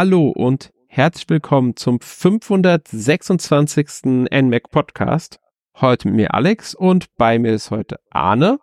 Hallo und herzlich willkommen zum 526. NMAC Podcast. Heute mit mir Alex und bei mir ist heute Arne.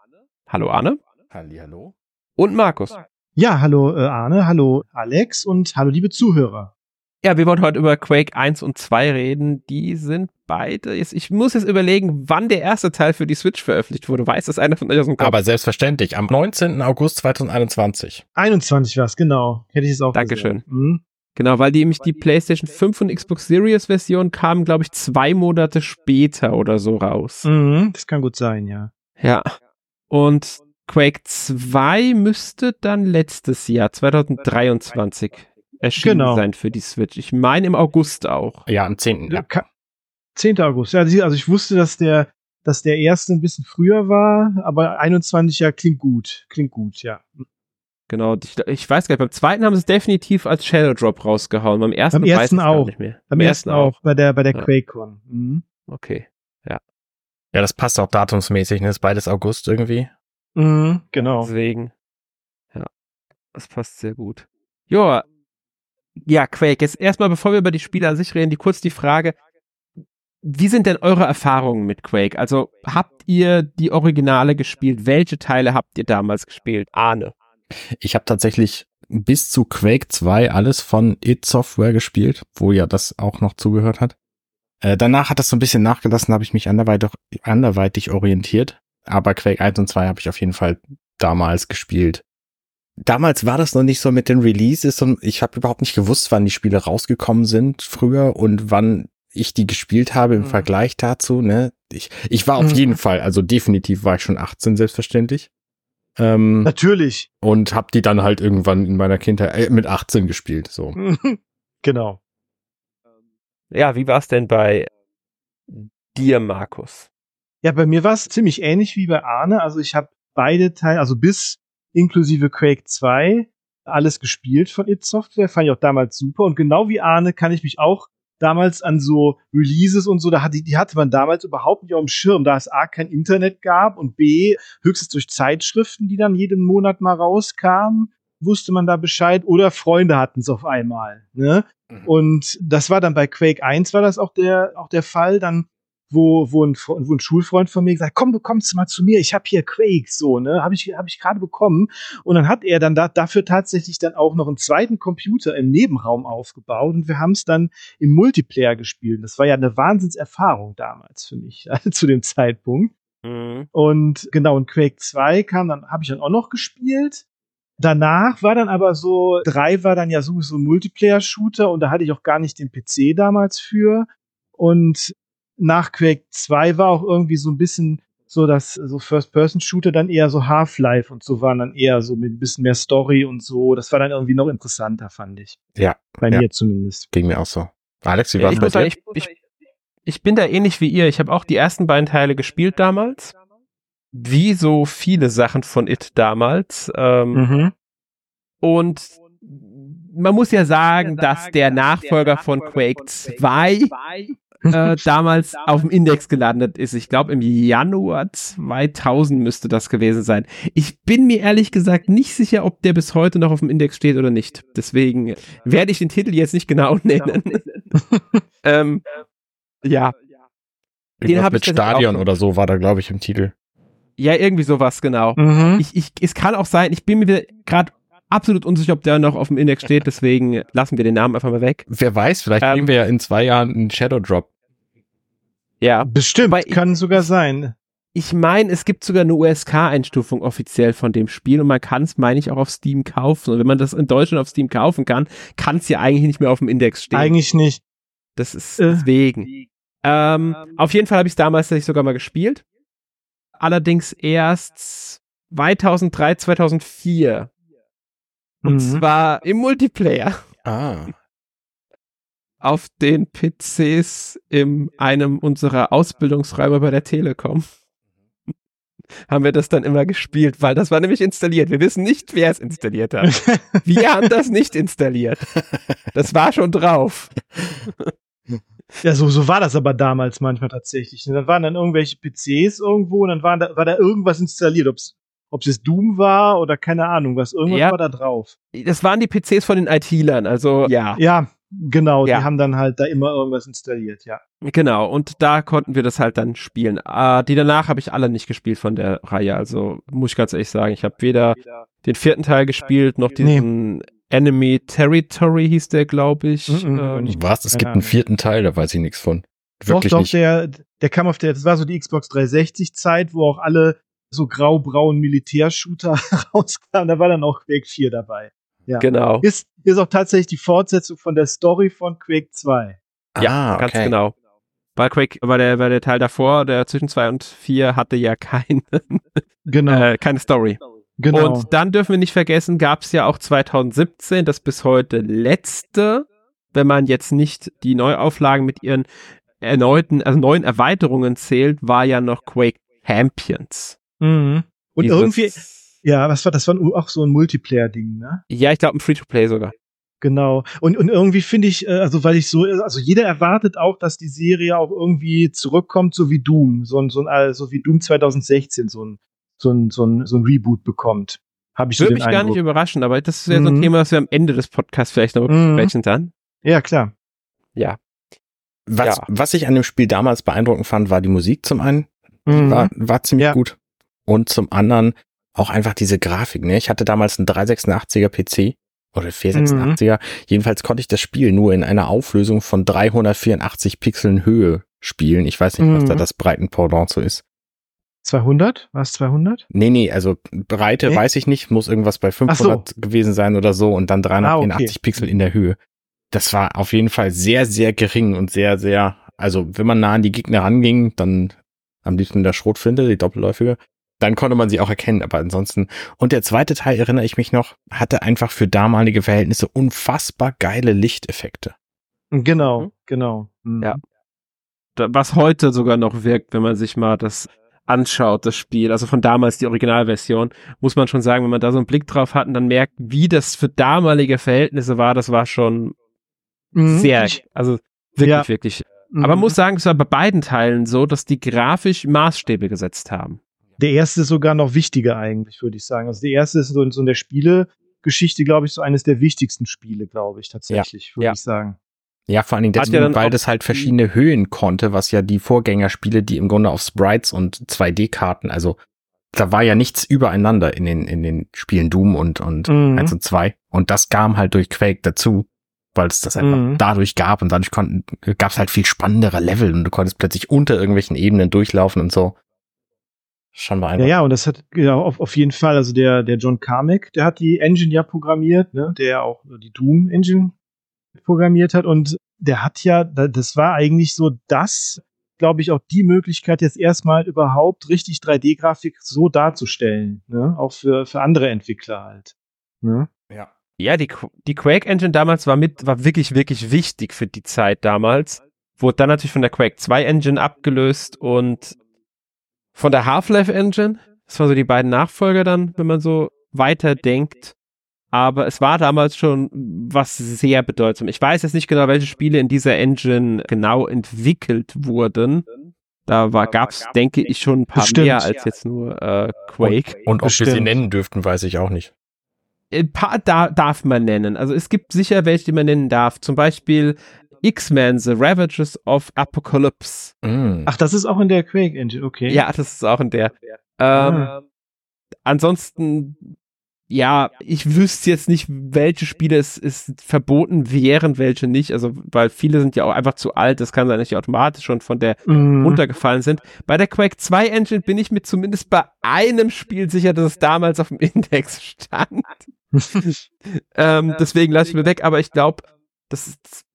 Hallo Arne. Halli, hallo. Und Markus. Ja, hallo äh, Arne, hallo Alex und hallo liebe Zuhörer. Ja, wir wollen heute über Quake 1 und 2 reden. Die sind beide. Jetzt, ich muss jetzt überlegen, wann der erste Teil für die Switch veröffentlicht wurde. Weiß das einer von euch aus dem Kopf? Aber selbstverständlich, am 19. August 2021. 21 war's, genau. Hätte ich es auch Dankeschön. gesehen. Mhm. Genau, weil die nämlich die PlayStation 5 und Xbox Series Version kamen, glaube ich, zwei Monate später oder so raus. Mhm, das kann gut sein, ja. Ja. Und Quake 2 müsste dann letztes Jahr, 2023, erschienen Genau. sein für die Switch. Ich meine im August auch. Ja, am 10. Ja. Ka- 10. August. Ja, also ich wusste, dass der, dass der erste ein bisschen früher war, aber 21 ja klingt gut. Klingt gut, ja. Genau. Ich, ich weiß gar nicht, beim zweiten haben sie es definitiv als Shadow Drop rausgehauen. Beim ersten, Beim weiß ersten auch. nicht mehr. Beim ersten auch, bei der, bei der Ja. QuakeCon. Mhm. Okay. ja, das passt auch datumsmäßig, ne? Ist beides August irgendwie. Mhm, genau. Deswegen. Ja. Das passt sehr gut. Joa. Ja, Quake. Jetzt erstmal, bevor wir über die Spiele an sich reden, die kurz die Frage. Wie sind denn eure Erfahrungen mit Quake? Also habt ihr die Originale gespielt? Welche Teile habt ihr damals gespielt? Ahne. Ich habe tatsächlich bis zu Quake 2 alles von id Software gespielt, wo ja das auch noch zugehört hat. Äh, danach hat das so ein bisschen nachgelassen, habe ich mich anderweitig, anderweitig orientiert. Aber Quake 1 und 2 habe ich auf jeden Fall damals gespielt. Damals war das noch nicht so mit den Releases und ich habe überhaupt nicht gewusst, wann die Spiele rausgekommen sind früher und wann ich die gespielt habe im Mhm. Vergleich dazu. Ne? Ich, ich war auf Mhm. jeden Fall, also definitiv war ich schon 18, selbstverständlich. Ähm, Natürlich. und hab die dann halt irgendwann in meiner Kindheit äh, mit 18 gespielt. So. genau. Ja, wie war es denn bei dir, Markus? Ja, bei mir war es ziemlich ähnlich wie bei Arne. Also ich habe beide Teile, also bis inklusive Quake 2, alles gespielt von id Software. Fand ich auch damals super. Und genau wie Arne kann ich mich auch damals an so Releases und so, da hatte, die hatte man damals überhaupt nicht auf dem Schirm, da es A kein Internet gab und B höchstens durch Zeitschriften, die dann jeden Monat mal rauskamen, wusste man da Bescheid oder Freunde hatten es auf einmal. Ne? Mhm. Und das war dann bei Quake 1 war das auch der, auch der Fall, dann, wo, wo, ein, wo ein Schulfreund von mir gesagt, komm, du kommst mal zu mir, ich habe hier Quake, so, ne, habe ich, hab ich gerade bekommen. Und dann hat er dann da, dafür tatsächlich dann auch noch einen zweiten Computer im Nebenraum aufgebaut und wir haben es dann im Multiplayer gespielt. Das war ja eine Wahnsinnserfahrung damals für mich, zu dem Zeitpunkt. Und genau, und Quake 2 kam dann, habe ich dann auch noch gespielt. Danach war dann aber so, 3 war dann ja sowieso ein Multiplayer-Shooter und da hatte ich auch gar nicht den PC damals für. Und nach Quake 2 war auch irgendwie so ein bisschen so, dass so First-Person-Shooter dann eher so Half-Life und so waren dann eher so mit ein bisschen mehr Story und so. Das war dann irgendwie noch interessanter, fand ich. Ja, Bei Ja. mir zumindest. ging mir auch so. Alex, wie war's ich bei dir? sagen, ich, ich, ich bin da ähnlich wie ihr. Ich habe auch die ersten beiden Teile gespielt damals. Wie so viele Sachen von It damals. Ähm, Mhm. Und man muss ja sagen, dass der Nachfolger von Quake 2 äh, damals auf dem Index gelandet ist. Ich glaube, im Januar 2000 müsste das gewesen sein. Ich bin mir ehrlich gesagt nicht sicher, ob der bis heute noch auf dem Index steht oder nicht. Deswegen werde ich den Titel jetzt nicht genau nennen. ähm, ja, den Irgendwas mit Stadion auch. oder so war da, glaube ich, im Titel. ja, irgendwie sowas, genau. Mhm. Ich, ich, es kann auch sein, ich bin mir gerade absolut unsicher, ob der noch auf dem Index steht, deswegen lassen wir den Namen einfach mal weg. Wer weiß, vielleicht Ähm, kriegen wir ja in zwei Jahren einen Shadow Drop. Ja, Bestimmt, Wobei ich- kann sogar sein. ich meine, es gibt sogar eine USK-Einstufung offiziell von dem Spiel und man kann es, meine ich, auch auf Steam kaufen. Und wenn man das in Deutschland auf Steam kaufen kann, kann es ja eigentlich nicht mehr auf dem Index stehen. Eigentlich nicht. Das ist Äh. deswegen. Ähm, auf jeden Fall habe ich es damals tatsächlich sogar mal gespielt. Allerdings erst 2003, 2004. Und Mhm. zwar im Multiplayer. Ah. auf den PCs in einem unserer Ausbildungsräume bei der Telekom. haben wir das dann immer gespielt, weil das war nämlich installiert. Wir wissen nicht, wer es installiert hat. Wir haben das nicht installiert. Das war schon drauf. Ja, so, so war das aber damals manchmal tatsächlich. Und dann waren dann irgendwelche PCs irgendwo und dann waren da, war da irgendwas installiert, ob es ob es jetzt Doom war oder keine Ahnung, was irgendwas Ja. war da drauf. Das waren die PCs von den IT-Lern, also ja. Ja, genau, Ja. die haben dann halt da immer irgendwas installiert, ja. Genau, und da konnten wir das halt dann spielen. Äh, die danach habe ich alle nicht gespielt von der Reihe, also muss ich ganz ehrlich sagen, ich habe weder den vierten Teil gespielt, noch diesen Enemy Territory hieß der, glaube ich. Mhm, Ähm. Was? Es gibt einen vierten Teil, da weiß ich nichts von. Doch, Wirklich doch, nicht. der, der kam auf der, das war so die Xbox 360-Zeit, wo auch alle so grau-braunen Militärshooter rauskamen. Da war dann auch Quake 4 dabei. Ja. Genau. Ist, ist auch tatsächlich die Fortsetzung von der Story von Quake 2. Ja, ah, ganz okay. genau. Weil Quake, weil der, weil der Teil davor, der zwischen zwei und vier, hatte ja keine, Genau, äh, keine Story. genau. Und dann dürfen wir nicht vergessen, gab es ja auch 2017 das bis heute letzte, wenn man jetzt nicht die Neuauflagen mit ihren erneuten, also neuen Erweiterungen zählt, war ja noch Quake Champions. Mhm. Und Dieses- irgendwie, ja, was war das? War auch so ein Multiplayer-Ding, ne? Ja, ich glaube ein Free-to-Play sogar. Genau. Und, und irgendwie finde ich, äh, also weil ich so, also jeder erwartet auch, dass die Serie auch irgendwie zurückkommt, so wie Doom, so ein, so ein, so wie Doom 2016, so ein, so ein, so ein, so ein Reboot bekommt. Habe ich so Würde den mich gar Eindruck. nicht überraschen, aber das ist ja so ein Mhm. Thema, das wir am Ende des Podcasts vielleicht noch Mhm. besprechen dann. Ja, klar. Was, Ja. was ich an dem Spiel damals beeindruckend fand, war die Musik zum einen. Mhm. War, war ziemlich Ja. gut. Und zum anderen auch einfach diese Grafik. Ne? Ich hatte damals einen 386er PC oder 486er. Jedenfalls konnte ich das Spiel nur in einer Auflösung von 384 Pixeln Höhe spielen. Ich weiß nicht, was Mhm. da das Breitenpendant so ist. 200? War es 200? Nee, nee, also Breite Nee? weiß ich nicht, muss irgendwas bei 500 gewesen sein oder so und dann 384 Ah, okay. Pixel in der Höhe. Das war auf jeden Fall sehr, sehr gering und sehr, sehr, also wenn man nah an die Gegner ranging, dann am liebsten mit der Schrotflinte, die doppelläufige, dann konnte man sie auch erkennen, aber ansonsten. Und der zweite Teil, erinnere ich mich noch, hatte einfach für damalige Verhältnisse unfassbar geile Lichteffekte. Genau, Mhm. genau. Mhm. Ja. Da- Was heute sogar noch wirkt, wenn man sich mal das anschaut, das Spiel, also von damals die Originalversion, muss man schon sagen, wenn man da so einen Blick drauf hat und dann merkt, wie das für damalige Verhältnisse war, das war schon Mhm. sehr, also wirklich, Ja. wirklich. mhm. Aber man muss sagen, es war bei beiden Teilen so, dass die grafisch Maßstäbe gesetzt haben. Der erste ist sogar noch wichtiger eigentlich, würde ich sagen. Also der erste ist so in so in der Spielegeschichte, glaube ich, so eines der wichtigsten Spiele, glaube ich, tatsächlich, würde Ja. ich sagen. Ja, vor allen Dingen ja deswegen, dann weil das halt verschiedene Höhen konnte, was ja die Vorgängerspiele, die im Grunde auf Sprites und 2D-Karten, also da war ja nichts übereinander in den, in den Spielen Doom und, und Mhm. 1 und 2. Und das kam halt durch Quake dazu, weil es das einfach Mhm. dadurch gab und dadurch konnten, gab es halt viel spannendere Level und du konntest plötzlich unter irgendwelchen Ebenen durchlaufen und so. Schon Ja, beeindruckend. ja, und das hat ja auf, auf jeden Fall, also der, der John Carmack, der hat die Engine ja programmiert, ne, der auch die Doom Engine programmiert hat und der hat ja, da- das war eigentlich so das, glaube ich, auch die Möglichkeit, jetzt erstmal überhaupt richtig 3D-Grafik so darzustellen, ne, auch für, für andere Entwickler halt. Ne? ja. Ja, die, die Quake Engine damals war mit, war wirklich, wirklich wichtig für die Zeit damals. Wurde dann natürlich von der Quake 2 Engine abgelöst und von der Half-Life Engine. Das waren so die beiden Nachfolger dann, wenn man so weiterdenkt. Aber es war damals schon was sehr bedeutsam. Ich weiß jetzt nicht genau, welche Spiele in dieser Engine genau entwickelt wurden. Da war, gab's, denke ich, schon ein paar Bestimmt. mehr als jetzt nur äh, Quake. Und ob wir sie Bestimmt. nennen dürften, weiß ich auch nicht. Ein paar da, darf man nennen. Also es gibt sicher welche, die man nennen darf. Zum Beispiel X-Men, The Ravages of Apocalypse. Mm. Ach, das ist auch in der Quake Engine, okay. Ja, das ist auch in der. Ähm, Ansonsten, ja, ich wüsste jetzt nicht, welche Spiele es, es verboten wären, welche nicht. Also, weil viele sind ja auch einfach zu alt. Das kann sein, dass die automatisch schon von der Mhm. runtergefallen sind. Bei der Quake 2 Engine bin ich mir zumindest bei einem Spiel sicher, dass es damals auf dem Index stand. ähm, deswegen lasse ich mir weg, aber ich glaube, das ist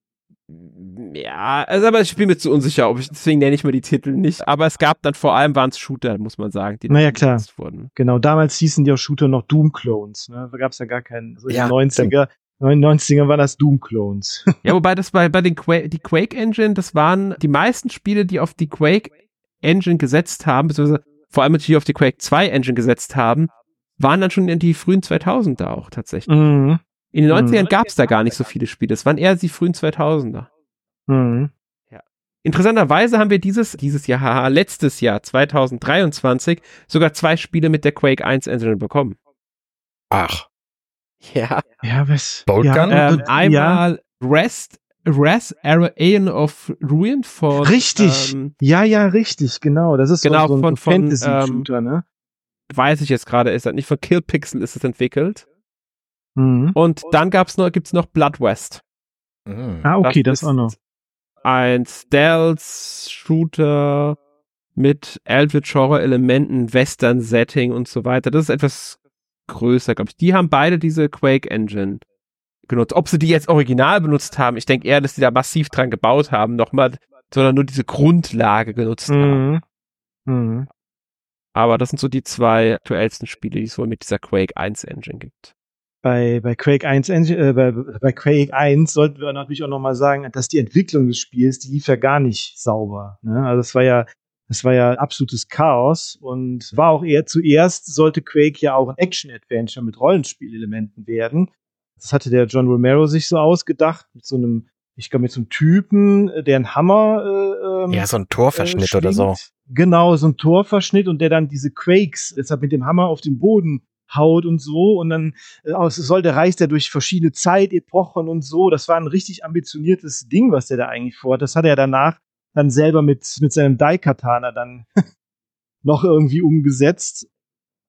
ja, also aber ich bin mir zu unsicher, ob ich, deswegen nenne ich mir die Titel nicht. Aber es gab dann vor allem waren es Shooter, muss man sagen, die Naja, klar. genutzt wurden. Genau, damals hießen die auch Shooter noch Doom-Clones. Ne? Da gab es ja gar keinen. So in Ja, den 90er, 99er waren das Doom-Clones. Ja, wobei das bei, bei den Quake, die Quake Engine, das waren die meisten Spiele, die auf die Quake Engine gesetzt haben, beziehungsweise vor allem die auf die Quake 2 Engine gesetzt haben, waren dann schon in die frühen 2000er auch tatsächlich. mhm. In den Mhm. 90ern gab es da gar nicht so viele Spiele. Es waren eher die frühen 2000er. Mhm. Interessanterweise haben wir dieses, dieses Jahr, haha, letztes Jahr, 2023, sogar zwei Spiele mit der Quake 1 Engine bekommen. Ach. Ja. Ja, was? Bolt ja, Gun? Ähm, ja. einmal Rest, Res Aeon of Ruin von. Richtig. Ähm, Ja, ja, richtig, genau. Das ist Genau, so, so von- ein von, Fantasy-Shooter, ne? weiß ich jetzt gerade, ist das nicht von Killpixel ist es entwickelt. Mhm. Und dann gab's noch, gibt's noch Blood West. Mhm. Ah, okay, das, ist auch noch. Ein Stealth-Shooter mit Eldritch Horror-Elementen, Western-Setting und so weiter. Das ist etwas größer, glaube ich. Die haben beide diese Quake-Engine genutzt. Ob sie die jetzt original benutzt haben, ich denke eher, dass die da massiv dran gebaut haben, nochmal, sondern nur diese Grundlage genutzt haben. Mhm. Mhm. Aber das sind so die zwei aktuellsten Spiele, die es wohl mit dieser Quake 1 Engine gibt. Bei, bei Quake 1, Engine- äh, bei, bei Quake 1 sollten wir natürlich auch nochmal sagen, dass die Entwicklung des Spiels, die lief ja gar nicht sauber. Ne? Also es war ja, es war ja absolutes Chaos und war auch eher zuerst sollte Quake ja auch ein Action-Adventure mit Rollenspielelementen werden. Das hatte der John Romero sich so ausgedacht, mit so einem, ich glaube, mit so einem Typen, äh, der einen Hammer äh, ähm, Ja, so ein Torverschnitt äh, oder so. Genau, so ein Torverschnitt und der dann diese Quakes deshalb mit dem Hammer auf den Boden haut und so und dann äh, aus sollte reist er durch verschiedene Zeitepochen und so. Das war ein richtig ambitioniertes Ding, was der da eigentlich vorhat. Das hat er danach dann selber mit mit seinem Daikatana dann noch irgendwie umgesetzt.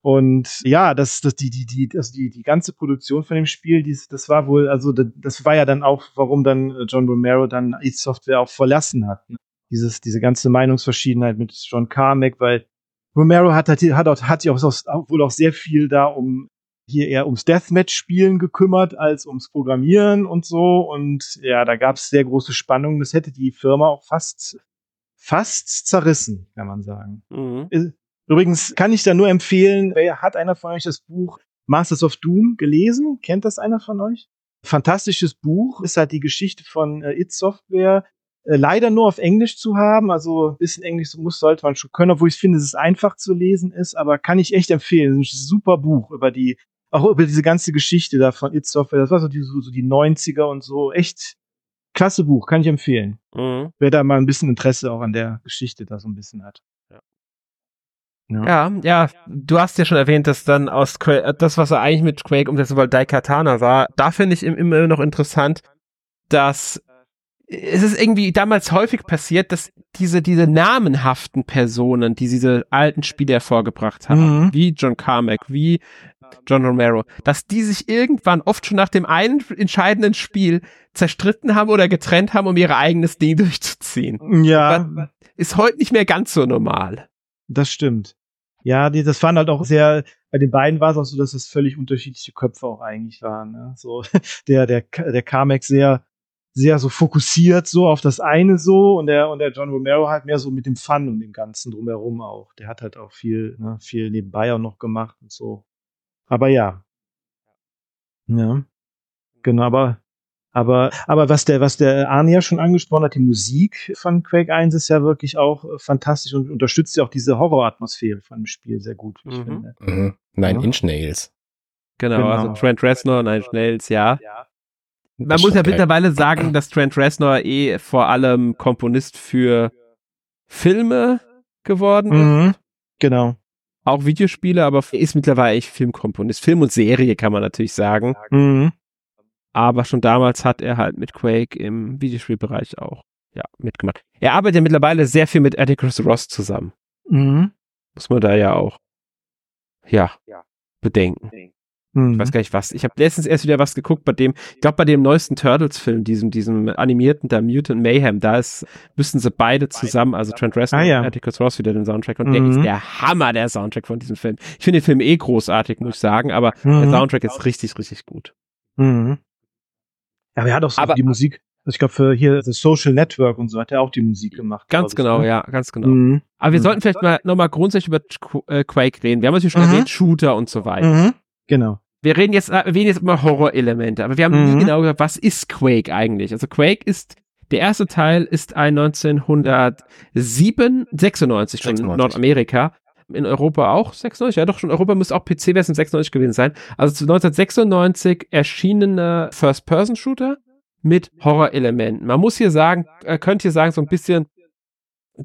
Und ja, das, das, die, die, die, also die, die ganze Produktion von dem Spiel, dies, das war wohl, also das, das war ja dann auch, warum dann äh, John Romero dann id Software auch verlassen hat. Ne? Dieses, diese ganze Meinungsverschiedenheit mit John Carmack, weil Romero hat, hat, hat, auch, hat sich auch, wohl auch sehr viel da um hier eher ums Deathmatch-Spielen gekümmert als ums Programmieren und so. Und ja, da gab es sehr große Spannungen. Das hätte die Firma auch fast, fast zerrissen, kann man sagen. Mhm. Übrigens kann ich da nur empfehlen, hat einer von euch das Buch Masters of Doom gelesen? Kennt das einer von euch? Fantastisches Buch, ist halt die Geschichte von äh, id Software. Äh, leider nur auf Englisch zu haben, also ein bisschen Englisch muss, sollte man schon können, obwohl ich finde, dass es einfach zu lesen ist, aber kann ich echt empfehlen. Es ist ein super Buch über die, auch über diese ganze Geschichte da von id Software. Das war so die, so, so die 90er und so. Echt klasse Buch, kann ich empfehlen. Mhm. Wer da mal ein bisschen Interesse auch an der Geschichte da so ein bisschen hat. Ja, ja, du hast ja schon erwähnt, dass dann aus Quake, das, was er eigentlich mit Quake umsetzen wollte, Daikatana war. Da finde ich im- immer noch interessant, dass es ist irgendwie damals häufig passiert, dass diese, diese namenhaften Personen, die diese alten Spiele hervorgebracht haben, Mhm. wie John Carmack, wie John Romero, dass die sich irgendwann oft schon nach dem einen entscheidenden Spiel zerstritten haben oder getrennt haben, um ihr eigenes Ding durchzuziehen. Ja, Ist heute nicht mehr ganz so normal. Das stimmt. Ja, die, das waren halt auch sehr, bei den beiden war es auch so, dass es völlig unterschiedliche Köpfe auch eigentlich waren. Ne? So, der, der, der Carmack sehr, sehr so fokussiert so auf das eine so und der, und der John Romero halt mehr so mit dem Fun und dem Ganzen drumherum auch. Der hat halt auch viel, ne, viel nebenbei auch noch gemacht und so. Aber ja. Ja. Genau, aber, aber, aber was der, was der Arne ja schon angesprochen hat, die Musik von Quake 1 ist ja wirklich auch äh, fantastisch und unterstützt ja auch diese Horroratmosphäre von dem Spiel sehr gut, wie ich Mhm. finde. Mhm. Nine Ja. Inch Nails. Genau, Genau. also Trent Reznor, Nine Nails, ja. Man muss ja geil. mittlerweile sagen, dass Trent Reznor eh vor allem Komponist für Filme geworden ist. Mhm. Genau. Auch Videospiele, aber er ist mittlerweile echt Filmkomponist. Film und Serie kann man natürlich sagen. Mhm. Aber schon damals hat er halt mit Quake im Videospielbereich auch ja, mitgemacht. Er arbeitet ja mittlerweile sehr viel mit Atticus Ross zusammen. Mhm. Muss man da ja auch ja, bedenken. Mhm. Ich weiß gar nicht was. Ich habe letztens erst wieder was geguckt bei dem, ich glaube bei dem neuesten Turtles-Film, diesem, diesem animierten da Mutant Mayhem, da ist, müssen sie beide zusammen, also Trent Reznor Ah, ja. und Atticus Ross wieder den Soundtrack und der Mhm. ist der Hammer, der Soundtrack von diesem Film. Ich finde den Film eh großartig, muss ich sagen, aber der Mhm. Soundtrack ist richtig, richtig gut. Mhm. Aber er hat auch so Aber- die Musik, also ich glaube für hier The Social Network und so hat er auch die Musik gemacht. Ganz glaub ich, genau, ne? ja, ganz genau. Mhm. Aber wir Mhm. sollten vielleicht mal nochmal grundsätzlich über äh, Quake reden. Wir haben natürlich schon Mhm. erwähnt, Shooter und so weiter. Genau. Wir reden jetzt, erwähnen jetzt immer Horrorelemente, aber wir haben Mhm. nie genau gesagt, was ist Quake eigentlich? Also Quake ist, der erste Teil ist ein 1907, 96 schon in 96. Nordamerika. In Europa auch 96, ja doch schon, Europa müsste auch PC-Version 96 gewesen sein. Also zu 1996 erschienener First-Person-Shooter mit Horrorelementen. Man muss hier sagen, äh, könnt hier sagen, so ein bisschen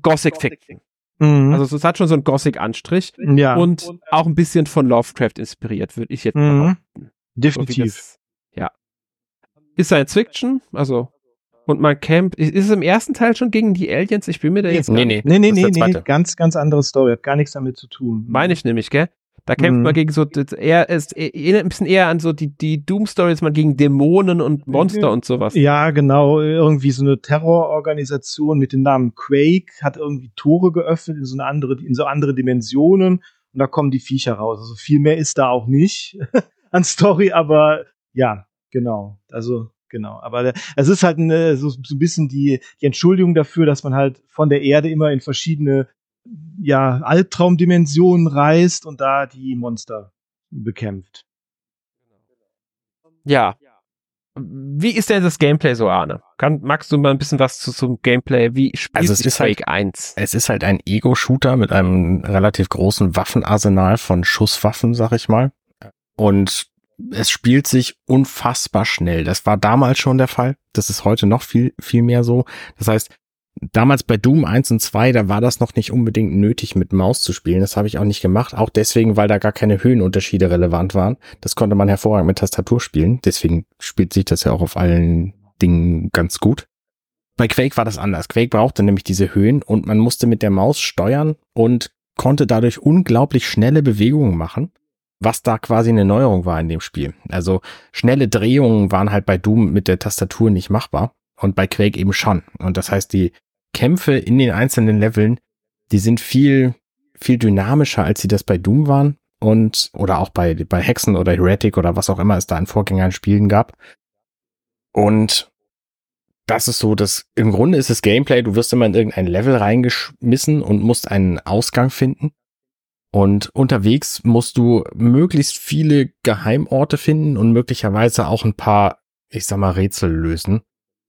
Gothic Fiction. Mhm. Also es hat schon so einen Gothic-Anstrich ja, und auch ein bisschen von Lovecraft inspiriert, würde ich jetzt Mhm. behaupten. Definitiv. das- Ja. Ist Science Fiction, also und man campt. Ist es im ersten Teil schon gegen die Aliens? Ich bin mir da jetzt Nee, gar nee. Nee, nee, nee, nee, ganz, ganz andere Story, hat gar nichts damit zu tun. Meine ich nämlich, gell? Da kämpft Mhm. man gegen so, das eher, es erinnert ein bisschen eher an so die, die Doom-Stories, man gegen Dämonen und Monster und sowas. Ja, genau, irgendwie so eine Terrororganisation mit dem Namen Quake hat irgendwie Tore geöffnet in so eine andere, in so andere Dimensionen und da kommen die Viecher raus. Also viel mehr ist da auch nicht an Story, aber ja, genau. Also genau, aber es ist halt eine, so, so ein bisschen die, die Entschuldigung dafür, dass man halt von der Erde immer in verschiedene ja, Albtraumdimensionen reist und da die Monster bekämpft. Ja. Wie ist denn das Gameplay so, Arne? Kann, magst du mal ein bisschen was zu, zum Gameplay? Wie spielt Also es sich ist halt- Quake 1? Es ist halt ein Ego-Shooter mit einem relativ großen Waffenarsenal von Schusswaffen, sag ich mal. Und es spielt sich unfassbar schnell. Das war damals schon der Fall. Das ist heute noch viel, viel mehr so. Das heißt, damals bei Doom 1 und 2, da war das noch nicht unbedingt nötig, mit Maus zu spielen. Das habe ich auch nicht gemacht. Auch deswegen, weil da gar keine Höhenunterschiede relevant waren. Das konnte man hervorragend mit Tastatur spielen. Deswegen spielt sich das ja auch auf allen Dingen ganz gut. Bei Quake war das anders. Quake brauchte nämlich diese Höhen und man musste mit der Maus steuern und konnte dadurch unglaublich schnelle Bewegungen machen, was da quasi eine Neuerung war in dem Spiel. Also schnelle Drehungen waren halt bei Doom mit der Tastatur nicht machbar und bei Quake eben schon. Und das heißt, die Kämpfe in den einzelnen Leveln, die sind viel, viel dynamischer, als sie das bei Doom waren und oder auch bei, bei Hexen oder Heretic oder was auch immer es da an Vorgängern Spielen gab. Und das ist so, dass im Grunde ist das Gameplay, du wirst immer in irgendein Level reingeschmissen und musst einen Ausgang finden. Und unterwegs musst du möglichst viele Geheimorte finden und möglicherweise auch ein paar, ich sag mal, Rätsel lösen.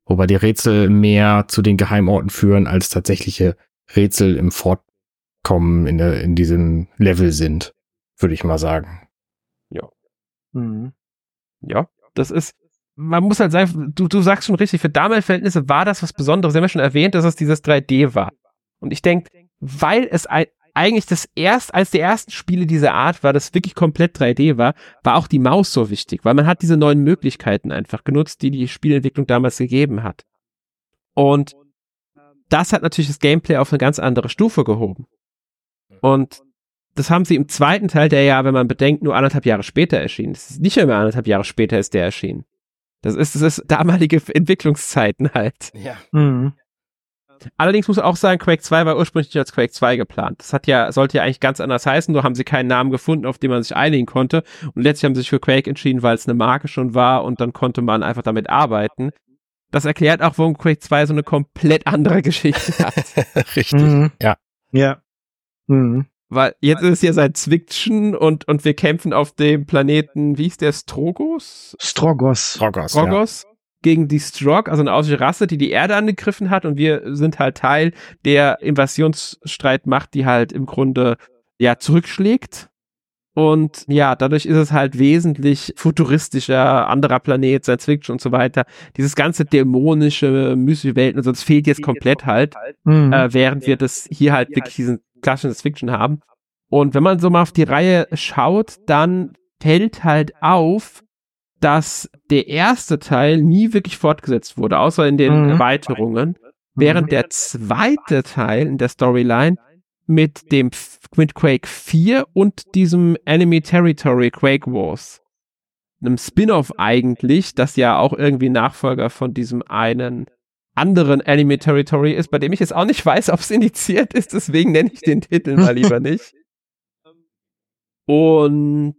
Wobei die Rätsel mehr zu den Geheimorten führen, als tatsächliche Rätsel im Fortkommen in, der, in diesem Level sind, würde ich mal sagen. Mhm. Ja, das ist, man muss halt sagen, du, du sagst schon richtig, für damalige Verhältnisse war das was Besonderes. Sie haben ja schon erwähnt, dass es dieses 3D war. Und ich denke, weil es ein, eigentlich das erst, als die ersten Spiele dieser Art war, das wirklich komplett 3D war, war auch die Maus so wichtig, weil man hat diese neuen Möglichkeiten einfach genutzt, die die Spielentwicklung damals gegeben hat. Und das hat natürlich das Gameplay auf eine ganz andere Stufe gehoben. Und das haben sie im zweiten Teil, der ja, wenn man bedenkt, nur anderthalb Jahre später erschienen. Das ist nicht mehr anderthalb Jahre später ist der erschienen. Das ist, das ist damalige Entwicklungszeiten halt. Ja. Mhm. Allerdings muss auch sagen, Quake 2 war ursprünglich nicht als Quake 2 geplant. Das hat ja, sollte ja eigentlich ganz anders heißen, nur haben sie keinen Namen gefunden, auf den man sich einigen konnte. Und letztlich haben sie sich für Quake entschieden, weil es eine Marke schon war und dann konnte man einfach damit arbeiten. Das erklärt auch, warum Quake 2 so eine komplett andere Geschichte hat. Richtig. Mhm. Ja. Ja. Mhm. Weil jetzt ist es ja seit Zwickchen und, und wir kämpfen auf dem Planeten, wie hieß der, Strogos? Strogos. Drogos, ja. Gegen die Strog, also eine außerirdische Rasse, die die Erde angegriffen hat und wir sind halt Teil der Invasionsstreitmacht, die halt im Grunde ja zurückschlägt. Und ja, dadurch ist es halt wesentlich futuristischer, anderer Planet, Science Fiction und so weiter. Dieses ganze dämonische, mystische Welten und so, das fehlt jetzt komplett halt Mhm. äh, während wir das hier halt wirklich diesen klassischen Science Fiction haben. Und wenn man so mal auf die Reihe schaut, dann fällt halt auf, dass der erste Teil nie wirklich fortgesetzt wurde, außer in den Mhm. Erweiterungen, während der zweite Teil in der Storyline mit dem mit Quake 4 und diesem Enemy Territory Quake Wars, einem Spin-off eigentlich, das ja auch irgendwie Nachfolger von diesem einen anderen Enemy Territory ist, bei dem ich jetzt auch nicht weiß, ob es indiziert ist, deswegen nenne ich den Titel mal lieber nicht. Und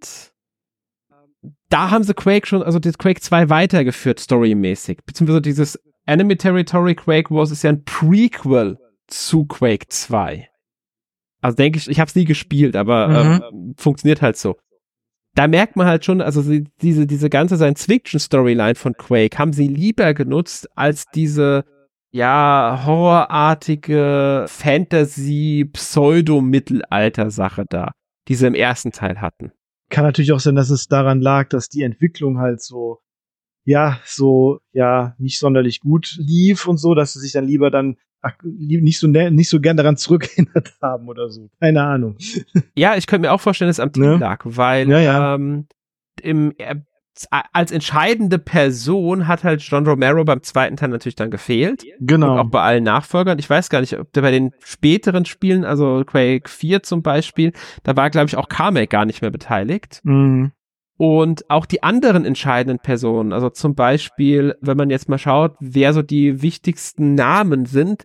da haben sie Quake schon, also das Quake 2 weitergeführt, storymäßig. Beziehungsweise dieses Enemy Territory Quake Wars ist ja ein Prequel zu Quake 2. Also denke ich, ich habe es nie gespielt, aber Mhm. ähm, funktioniert halt so. Da merkt man halt schon, also sie, diese, diese ganze Science-Fiction-Storyline von Quake haben sie lieber genutzt als diese, ja, horrorartige Fantasy-Pseudo-Mittelalter-Sache da, die sie im ersten Teil hatten. Kann natürlich auch sein, dass es daran lag, dass die Entwicklung halt so, ja, so, ja, nicht sonderlich gut lief und so, dass sie sich dann lieber dann nicht so, nicht so gern daran zurückerinnert haben oder so. Keine Ahnung. Ja, ich könnte mir auch vorstellen, dass es am Team Ne? lag, weil Ja, ja. Ähm, im, äh, als entscheidende Person hat halt John Romero beim zweiten Teil natürlich dann gefehlt. Genau. Und auch bei allen Nachfolgern. Ich weiß gar nicht, ob der bei den späteren Spielen, also Quake 4 zum Beispiel, da war, glaube ich, auch Carmack gar nicht mehr beteiligt. Mhm. Und auch die anderen entscheidenden Personen, also zum Beispiel, wenn man jetzt mal schaut, wer so die wichtigsten Namen sind,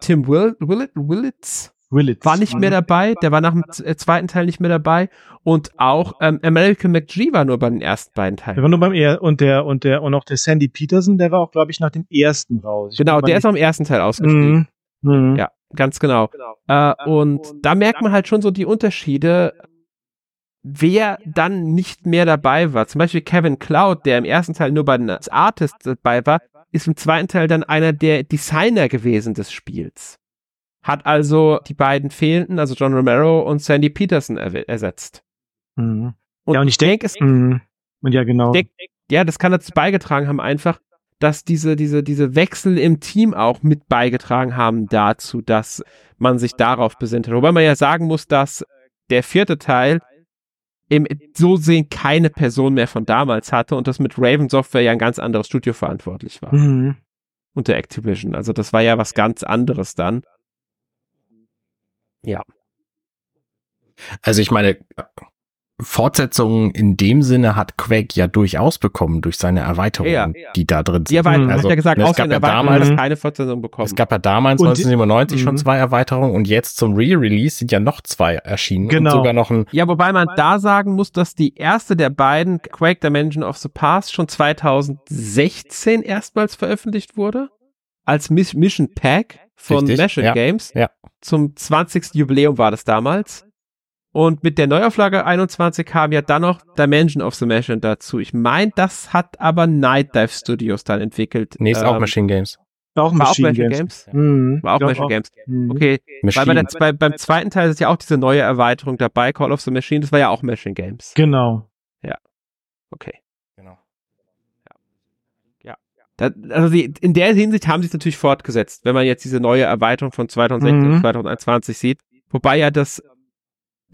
Tim Will Willett, Willits Willits. war nicht mehr dabei, der war nach dem äh, zweiten Teil nicht mehr dabei und auch ähm, American McGee war nur bei den ersten beiden Der Teilen. war nur beim er und der und der und auch der Sandy Peterson, der war auch, glaube ich, nach dem ersten raus. Ich Genau, der ist auch im ersten Teil ausgestiegen. Mhm. Mhm. Ja, ganz genau. Äh, und da merkt man halt schon so die Unterschiede, wer dann nicht mehr dabei war. Zum Beispiel Kevin Cloud, der im ersten Teil nur bei den als Artist dabei war, ist im zweiten Teil dann einer der Designer gewesen des Spiels. Hat also die beiden fehlenden, also John Romero und Sandy Peterson erwe- ersetzt. Mhm. Und Ja, und ich denk- es Mhm. Und ja, genau. denk- ja, das kann dazu beigetragen haben, einfach, dass diese, diese, diese Wechsel im Team auch mit beigetragen haben dazu, dass man sich darauf besinnt hat. Wobei man ja sagen muss, dass der vierte Teil im so sehen keine Person mehr von damals hatte und das mit Raven Software ja ein ganz anderes Studio verantwortlich war. Mhm. Unter Activision. Also das war ja was ganz anderes dann. Also ich meine, Fortsetzungen in dem Sinne hat Quake ja durchaus bekommen durch seine Erweiterungen, Ja. die da drin sind. Die Erweiterung, Mhm. hat ja gesagt, es aus gab ja damals- es keine Fortsetzung bekommen. Es gab ja damals Und die- 1997 schon Mhm. zwei Erweiterungen und jetzt zum Re-Release sind ja noch zwei erschienen. Genau. Und sogar noch ein, Ja, wobei man da sagen muss, dass die erste der beiden, Quake Dimension of the Past, schon 2016 erstmals veröffentlicht wurde. Als Miss Mission Pack von Richtig, Machine ja, Games. ja. Zum 20. Jubiläum war das damals. Und mit der Neuauflage 21 kam ja dann noch Dimension of the Machine dazu. Ich meine, das hat aber Night Dive Studios dann entwickelt. nee, ist auch Ähm, Machine Games. Auch War auch Machine Machine Games. Games. Mhm. War auch Machine Games. Mhm. Okay, Machine. weil bei der, bei, beim zweiten Teil ist ja auch diese neue Erweiterung dabei, Call of the Machine, das war ja auch Machine Games. Genau. Okay. Da, also die, in der Hinsicht haben sie es natürlich fortgesetzt, wenn man jetzt diese neue Erweiterung von 2016 Mhm. und 2021 sieht. Wobei ja das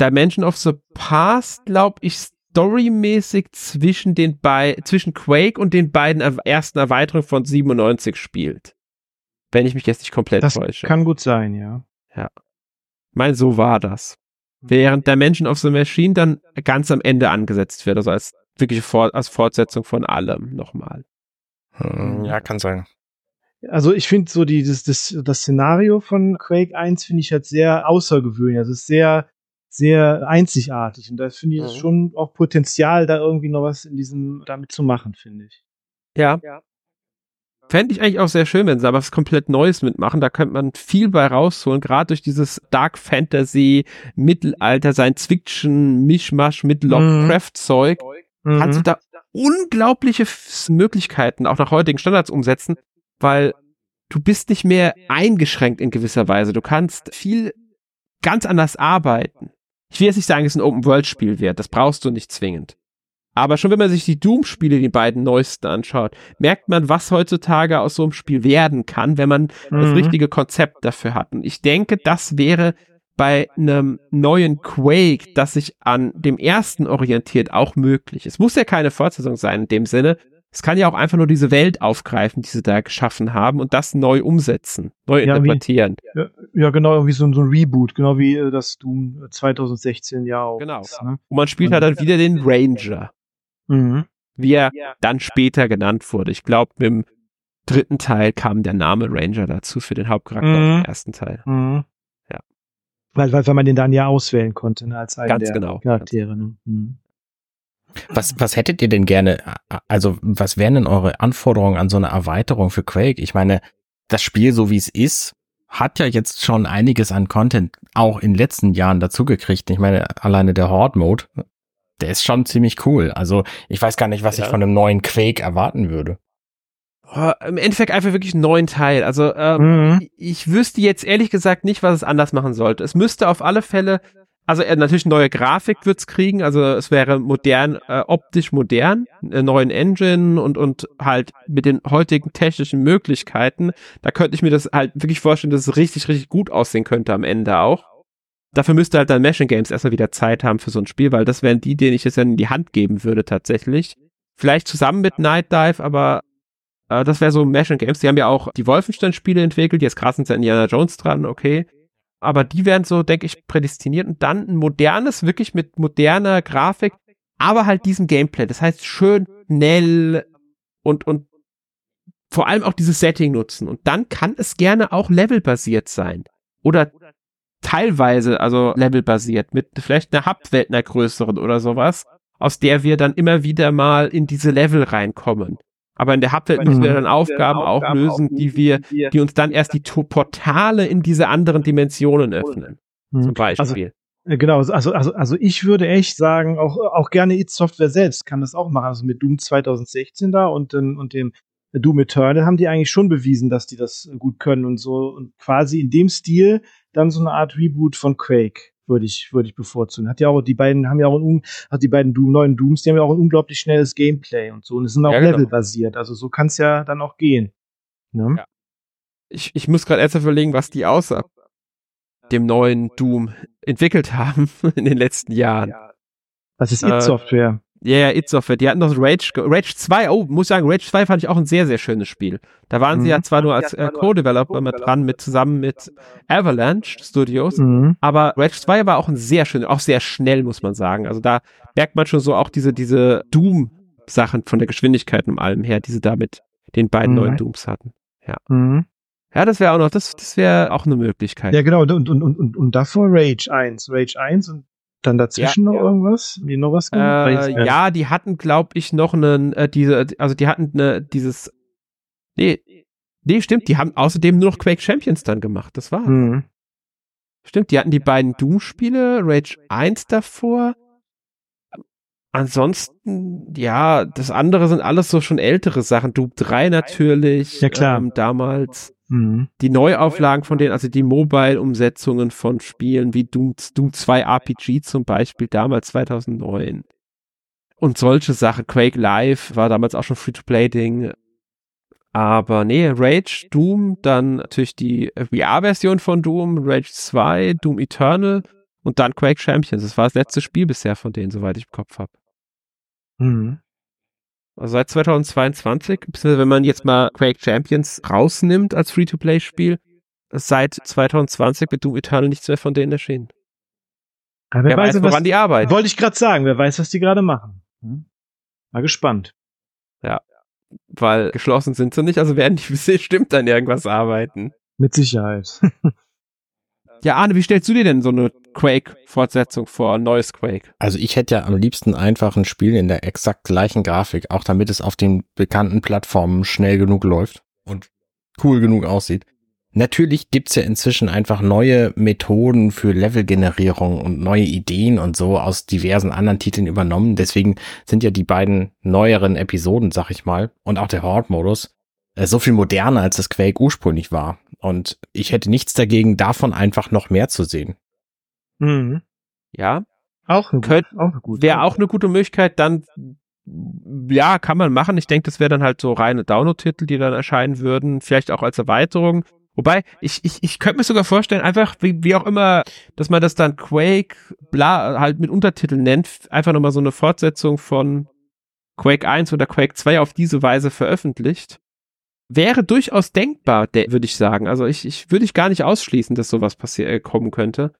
Dimension of the Past, glaube ich, storymäßig zwischen den bei zwischen Quake und den beiden er ersten Erweiterungen von 97 spielt. Wenn ich mich jetzt nicht komplett Das täusche. kann gut sein, ja. Ich meine, so war das. Während Dimension of the Machine dann ganz am Ende angesetzt wird, also als wirkliche Fort als Fortsetzung von allem nochmal. Hm, Ja, kann sein. Also ich finde so die, das, das, das Szenario von Quake 1 finde ich halt sehr außergewöhnlich. Also es ist sehr, sehr einzigartig. Und da finde ich Mhm. schon auch Potenzial, da irgendwie noch was in diesem, damit zu machen, finde ich. Ja. Fände ich eigentlich auch sehr schön, wenn sie aber was komplett Neues mitmachen. Da könnte man viel bei rausholen, gerade durch dieses Dark Fantasy, Mittelalter, Science Fiction, Mischmasch mit Mhm. Lovecraft-Zeug. Kannst du Mhm. da unglaubliche Möglichkeiten auch nach heutigen Standards umsetzen, weil du bist nicht mehr eingeschränkt in gewisser Weise. Du kannst viel ganz anders arbeiten. Ich will jetzt nicht sagen, es ein Open-World-Spiel wird. Das brauchst du nicht zwingend. Aber schon wenn man sich die Doom-Spiele, die beiden neuesten anschaut, merkt man, was heutzutage aus so einem Spiel werden kann, wenn man das Mhm. richtige Konzept dafür hat. Und ich denke, das wäre bei einem neuen Quake, das sich an dem ersten orientiert, auch möglich. Es muss ja keine Fortsetzung sein in dem Sinne. Es kann ja auch einfach nur diese Welt aufgreifen, die sie da geschaffen haben und das neu umsetzen, neu Ja, wie- interpretieren. Ja, ja, genau, irgendwie so, ein- so ein Reboot, genau wie äh, das Doom 2016 ja auch. Genau. ist, ne? Und man spielt halt dann wieder den Ranger, Mhm. wie er dann später genannt wurde. Ich glaube, mit dem dritten Teil kam der Name Ranger dazu für den Hauptcharakter Mhm. im ersten Teil. Mhm. Weil, weil, weil man den dann ja auswählen konnte, ne, als einen Ganz der genau. Charaktere. Ne? Mhm. Was, was hättet ihr denn gerne, also was wären denn eure Anforderungen an so eine Erweiterung für Quake? Ich meine, das Spiel, so wie es ist, hat ja jetzt schon einiges an Content auch in den letzten Jahren dazugekriegt. Ich meine, alleine der Horde-Mode, der ist schon ziemlich cool. Also ich weiß gar nicht, was Ja. ich von einem neuen Quake erwarten würde. Oh, Im Endeffekt einfach wirklich einen neuen Teil. Also ähm, Mhm. ich wüsste jetzt ehrlich gesagt nicht, was es anders machen sollte. Es müsste auf alle Fälle also äh, natürlich neue Grafik wird's kriegen, also es wäre modern, äh, optisch modern, einen neuen Engine und, und halt mit den heutigen technischen Möglichkeiten, da könnte ich mir das halt wirklich vorstellen, dass es richtig, richtig gut aussehen könnte am Ende auch. Dafür müsste halt dann Machine Games erstmal wieder Zeit haben für so ein Spiel, weil das wären die, denen ich es dann in die Hand geben würde tatsächlich. Vielleicht zusammen mit Night Dive, aber äh, das wäre so Machine Games. Die haben ja auch die Wolfenstein-Spiele entwickelt, jetzt krass sind ja Indiana Jones dran, okay aber die werden so, denke ich, prädestiniert und dann ein modernes, wirklich mit moderner Grafik, aber halt diesem Gameplay. Das heißt, schön, schnell und, und vor allem auch dieses Setting nutzen. Und dann kann es gerne auch levelbasiert sein. Oder teilweise, also levelbasiert, mit vielleicht einer Hubwelt, einer größeren oder sowas, aus der wir dann immer wieder mal in diese Level reinkommen. Aber in der Hubwelt müssen wir dann Aufgaben, auch lösen, die wir, die uns dann erst die Portale in diese anderen Dimensionen öffnen. Mhm. Zum Beispiel. Also, äh, genau, also, also, also ich würde echt sagen, auch, auch gerne It Software selbst kann das auch machen. Also mit Doom 2016 da und, und dem Doom Eternal haben die eigentlich schon bewiesen, dass die das gut können und so und quasi in dem Stil dann so eine Art Reboot von Quake würde ich, würde ich bevorzugen. Hat ja auch, die beiden haben ja auch ein, hat die beiden Doom, neuen Dooms, die haben ja auch ein unglaublich schnelles Gameplay und so. Und es sind auch ja, genau. levelbasiert. Also so kann es ja dann auch gehen. Ne? Ja. Ich, ich muss gerade erst überlegen, was die außer dem neuen Doom entwickelt haben in den letzten Jahren. Was ist äh, Software? Ja, yeah, It Software. Die hatten noch Rage, Rage 2. Oh, muss sagen, Rage 2 fand ich auch ein sehr, sehr schönes Spiel. Da waren mhm. sie ja zwar nur als äh, Co-Developer mit dran, mit zusammen mit Avalanche Studios, mhm. aber Rage 2 war auch ein sehr schön, auch sehr schnell, muss man sagen. Also da merkt man schon so auch diese, diese Doom-Sachen von der Geschwindigkeit und allem her, die sie da mit den beiden mhm. neuen Dooms hatten. Ja. Mhm. Ja, das wäre auch noch, das, das wäre auch eine Möglichkeit. Ja, genau, und, und, und, und, und davor Rage 1. Rage 1 und dann dazwischen ja, noch ja. irgendwas? Die noch was? Äh, ja, die hatten, glaube ich, noch einen, äh, diese, also die hatten ne, dieses, nee, nee, stimmt, die haben außerdem nur noch Quake Champions dann gemacht, das war's. Mhm. Stimmt, die hatten die beiden Doom-Spiele, Rage 1 davor. Ansonsten, ja, das andere sind alles so schon ältere Sachen. Doom 3 natürlich. Ja, klar. Ähm, damals. Mhm. Die Neuauflagen von denen, also die Mobile-Umsetzungen von Spielen wie Doom, Doom 2 RPG zum Beispiel, damals 2009. Und solche Sachen. Quake Live war damals auch schon Free-to-Play-Ding. Aber nee, Rage, Doom, dann natürlich die VR-Version von Doom, Rage 2, Doom Eternal und dann Quake Champions. Das war das letzte Spiel bisher von denen, soweit ich im Kopf habe. Mhm. Also seit 2022, beziehungsweise wenn man jetzt mal Quake Champions rausnimmt als Free-to-Play-Spiel, seit 2020 mit Doom Eternal nichts mehr von denen erschienen. Aber wer, wer weiß, weiß, woran was, die arbeiten. Wollte ich gerade sagen, wer weiß, was die gerade machen. Hm? Mal gespannt. Ja, weil geschlossen sind sie nicht, also werden die bestimmt dann irgendwas arbeiten. Mit Sicherheit. Ja, Arne, wie stellst du dir denn so eine Quake-Fortsetzung vor, neues Quake? Also ich hätte ja am liebsten einfach ein Spiel in der exakt gleichen Grafik, auch damit es auf den bekannten Plattformen schnell genug läuft und cool genug aussieht. Natürlich gibt's ja inzwischen einfach neue Methoden für Levelgenerierung und neue Ideen und so aus diversen anderen Titeln übernommen. Deswegen sind ja die beiden neueren Episoden, sag ich mal, und auch der Horde-Modus äh, so viel moderner, als das Quake ursprünglich war. Und ich hätte nichts dagegen, davon einfach noch mehr zu sehen. Mhm. Ja. Auch, Könnt, auch gut. Wäre auch eine gute Möglichkeit, dann ja, kann man machen. Ich denke, das wäre dann halt so reine Download-Titel, die dann erscheinen würden, vielleicht auch als Erweiterung. Wobei, ich, ich, ich könnte mir sogar vorstellen, einfach, wie, wie auch immer, dass man das dann Quake, bla, halt mit Untertiteln nennt, einfach nochmal so eine Fortsetzung von Quake 1 oder Quake 2 auf diese Weise veröffentlicht wäre durchaus denkbar, würde ich sagen. Also ich, ich würde ich gar nicht ausschließen, dass sowas passieren äh, kommen könnte.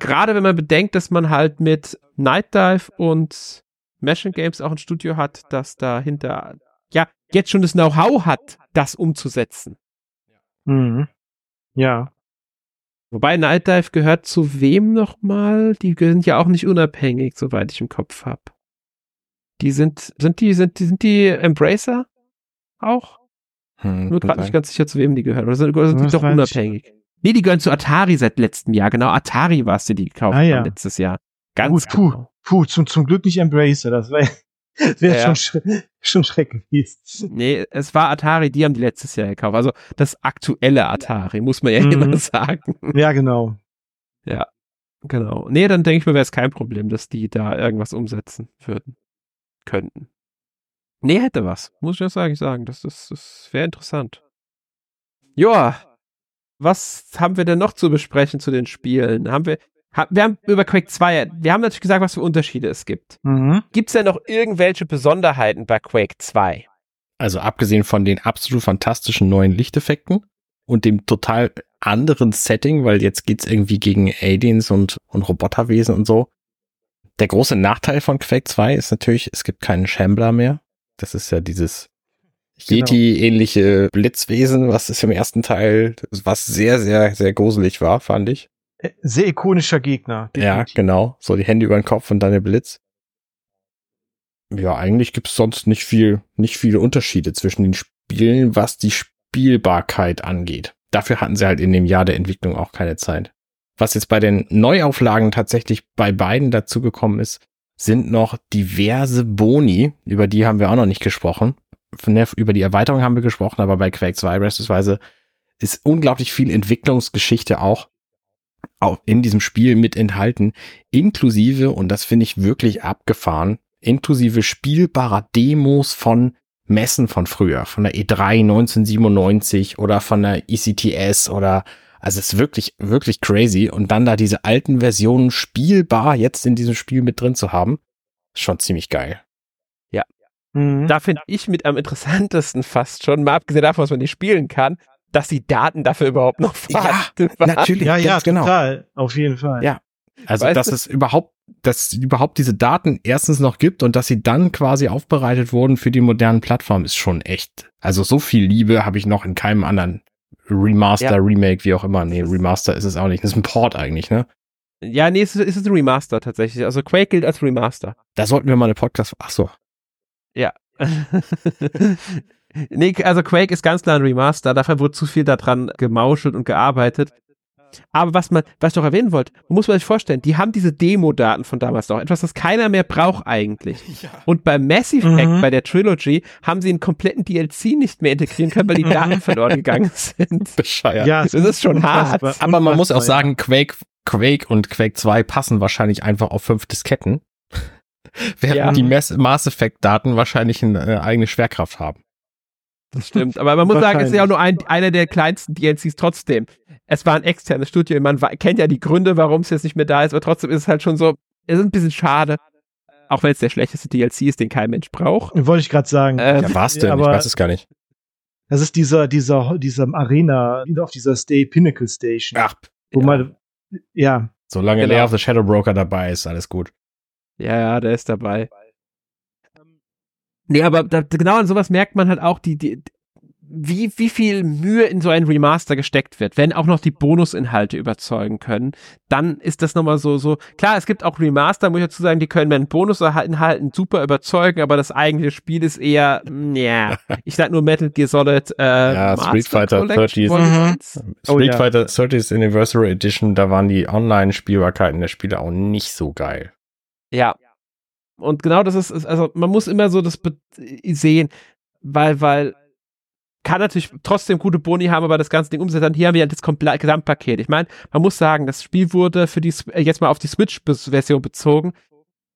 Gerade wenn man bedenkt, dass man halt mit Night Dive und Machine Games auch ein Studio hat, das dahinter ja jetzt schon das Know-how hat, das umzusetzen. Mhm. Ja. Wobei Night Dive gehört zu wem nochmal? Die sind ja auch nicht unabhängig, soweit ich im Kopf habe. Die sind, sind die, sind die, sind die Embracer auch? Hm, Nur gerade nicht ganz sicher, zu wem die gehören. Oder sind, oder sind die doch unabhängig? Nee, die gehören zu Atari seit letztem Jahr. Genau, Atari war es, die die gekauft ah, ja. haben letztes Jahr. Ganz puh, genau. Puh, zum, zum Glück nicht Embracer. Das wäre wär ja, schon, sch schon schreck gewesen. Nee, es war Atari, die haben die letztes Jahr gekauft. Also das aktuelle Atari, muss man ja mhm. immer sagen. Ja, genau. Ja. Genau. Nee, dann denke ich mir, wäre es kein Problem, dass die da irgendwas umsetzen würden. Könnten. Nee, hätte was. Muss ich ja sagen, sagen. Das, das, das wäre interessant. Joa. Was haben wir denn noch zu besprechen zu den Spielen? Haben wir, wir haben über Quake 2, wir haben natürlich gesagt, was für Unterschiede es gibt. Mhm. Gibt es denn noch irgendwelche Besonderheiten bei Quake 2? Also abgesehen von den absolut fantastischen neuen Lichteffekten und dem total anderen Setting, weil jetzt geht's irgendwie gegen Aliens und, und Roboterwesen und so. Der große Nachteil von Quake 2 ist natürlich, es gibt keinen Shambler mehr. Das ist ja dieses Genau. Yeti-ähnliche Blitzwesen, was ist im ersten Teil, was sehr, sehr, sehr gruselig war, fand ich. Äh, Sehr ikonischer Gegner. Ja, definitiv. genau. So die Hände über den Kopf und dann der Blitz. Ja, eigentlich gibt's sonst nicht viel, nicht viele Unterschiede zwischen den Spielen, was die Spielbarkeit angeht. Dafür hatten sie halt in dem Jahr der Entwicklung auch keine Zeit. Was jetzt bei den Neuauflagen tatsächlich bei beiden dazugekommen ist, sind noch diverse Boni, über die haben wir auch noch nicht gesprochen. Über die Erweiterung haben wir gesprochen, aber bei Quake 2 beispielsweise ist unglaublich viel Entwicklungsgeschichte auch in diesem Spiel mit enthalten, inklusive, und das finde ich wirklich abgefahren, inklusive spielbarer Demos von Messen von früher, von der E3 1997 oder von der ECTS oder, also es ist wirklich, wirklich crazy. Und dann da diese alten Versionen spielbar jetzt in diesem Spiel mit drin zu haben, ist schon ziemlich geil. Mhm. Da finde ich mit am interessantesten fast schon, mal abgesehen davon, was man nicht spielen kann, dass die Daten dafür überhaupt noch Ja, vorhanden waren. natürlich. ja, ja, genau. total. Auf jeden Fall. Ja. Also, Weißt dass du? es überhaupt, dass es überhaupt diese Daten erstens noch gibt und dass sie dann quasi aufbereitet wurden für die modernen Plattformen, ist schon echt. Also so viel Liebe habe ich noch in keinem anderen Remaster, Ja. Remake, wie auch immer. Nee, Remaster ist es auch nicht. Das ist ein Port eigentlich, ne? Ja, nee, es ist, es ist ein Remaster tatsächlich. Also Quake gilt als Remaster. Da sollten wir mal eine Podcast. Ach so. nee, also Quake ist ganz klar ein Remaster. Dafür wurde zu viel daran gemauschelt und gearbeitet. Aber was man, was ich doch erwähnen wollte, man muss man sich vorstellen, die haben diese Demo-Daten von damals noch, etwas, das keiner mehr braucht eigentlich. Und bei Mass Effect, Mhm. bei der Trilogy, haben sie einen kompletten DLC nicht mehr integrieren können, weil die Daten verloren gegangen sind. Bescheuert. Ja, Das ist schon hart. Aber man muss auch sagen, Quake, Quake und Quake 2 passen wahrscheinlich einfach auf fünf Disketten. Während Ja. die Mass, Mass Effect Daten wahrscheinlich eine äh, eigene Schwerkraft haben. Das stimmt. Aber man muss sagen, es ist ja auch nur ein, einer der kleinsten DLCs trotzdem. Es war ein externes Studio. Man kennt ja die Gründe, warum es jetzt nicht mehr da ist, aber trotzdem ist es halt schon so, es ist ein bisschen schade. Auch wenn es der schlechteste DLC ist, den kein Mensch braucht. Wollte ich gerade sagen. Ähm, Ja, war's denn? ich weiß es gar nicht. Das ist dieser, dieser, dieser Arena, wieder auf dieser Stay Pinnacle Station. Ach, Wo ja. man, ja, solange Genau. Lair of the Shadow Broker dabei ist, alles gut. Ja, ja, der ist dabei. Nee, aber da, genau an sowas merkt man halt auch, die, die, wie, wie viel Mühe in so ein Remaster gesteckt wird. Wenn auch noch die Bonusinhalte überzeugen können, dann ist das nochmal so, so, klar, es gibt auch Remaster, muss ich dazu sagen, die können mit Bonusinhalten super überzeugen, aber das eigentliche Spiel ist eher, mm, ja, ich sag nur Metal Gear Solid, äh, Ja, Master Street Fighter Collection 30. Volume Mhm. 1. Oh, Street ja. Fighter 30th Anniversary Edition, da waren die Online-Spielbarkeiten der Spiele auch nicht so geil. Ja. Und genau das ist, also man muss immer so das be- sehen, weil, weil kann natürlich trotzdem gute Boni haben, aber das ganze Ding umsetzen. Hier haben wir ja das Komple Gesamtpaket. Ich meine, man muss sagen, das Spiel wurde für die, äh, jetzt mal auf die Switch-Version bezogen.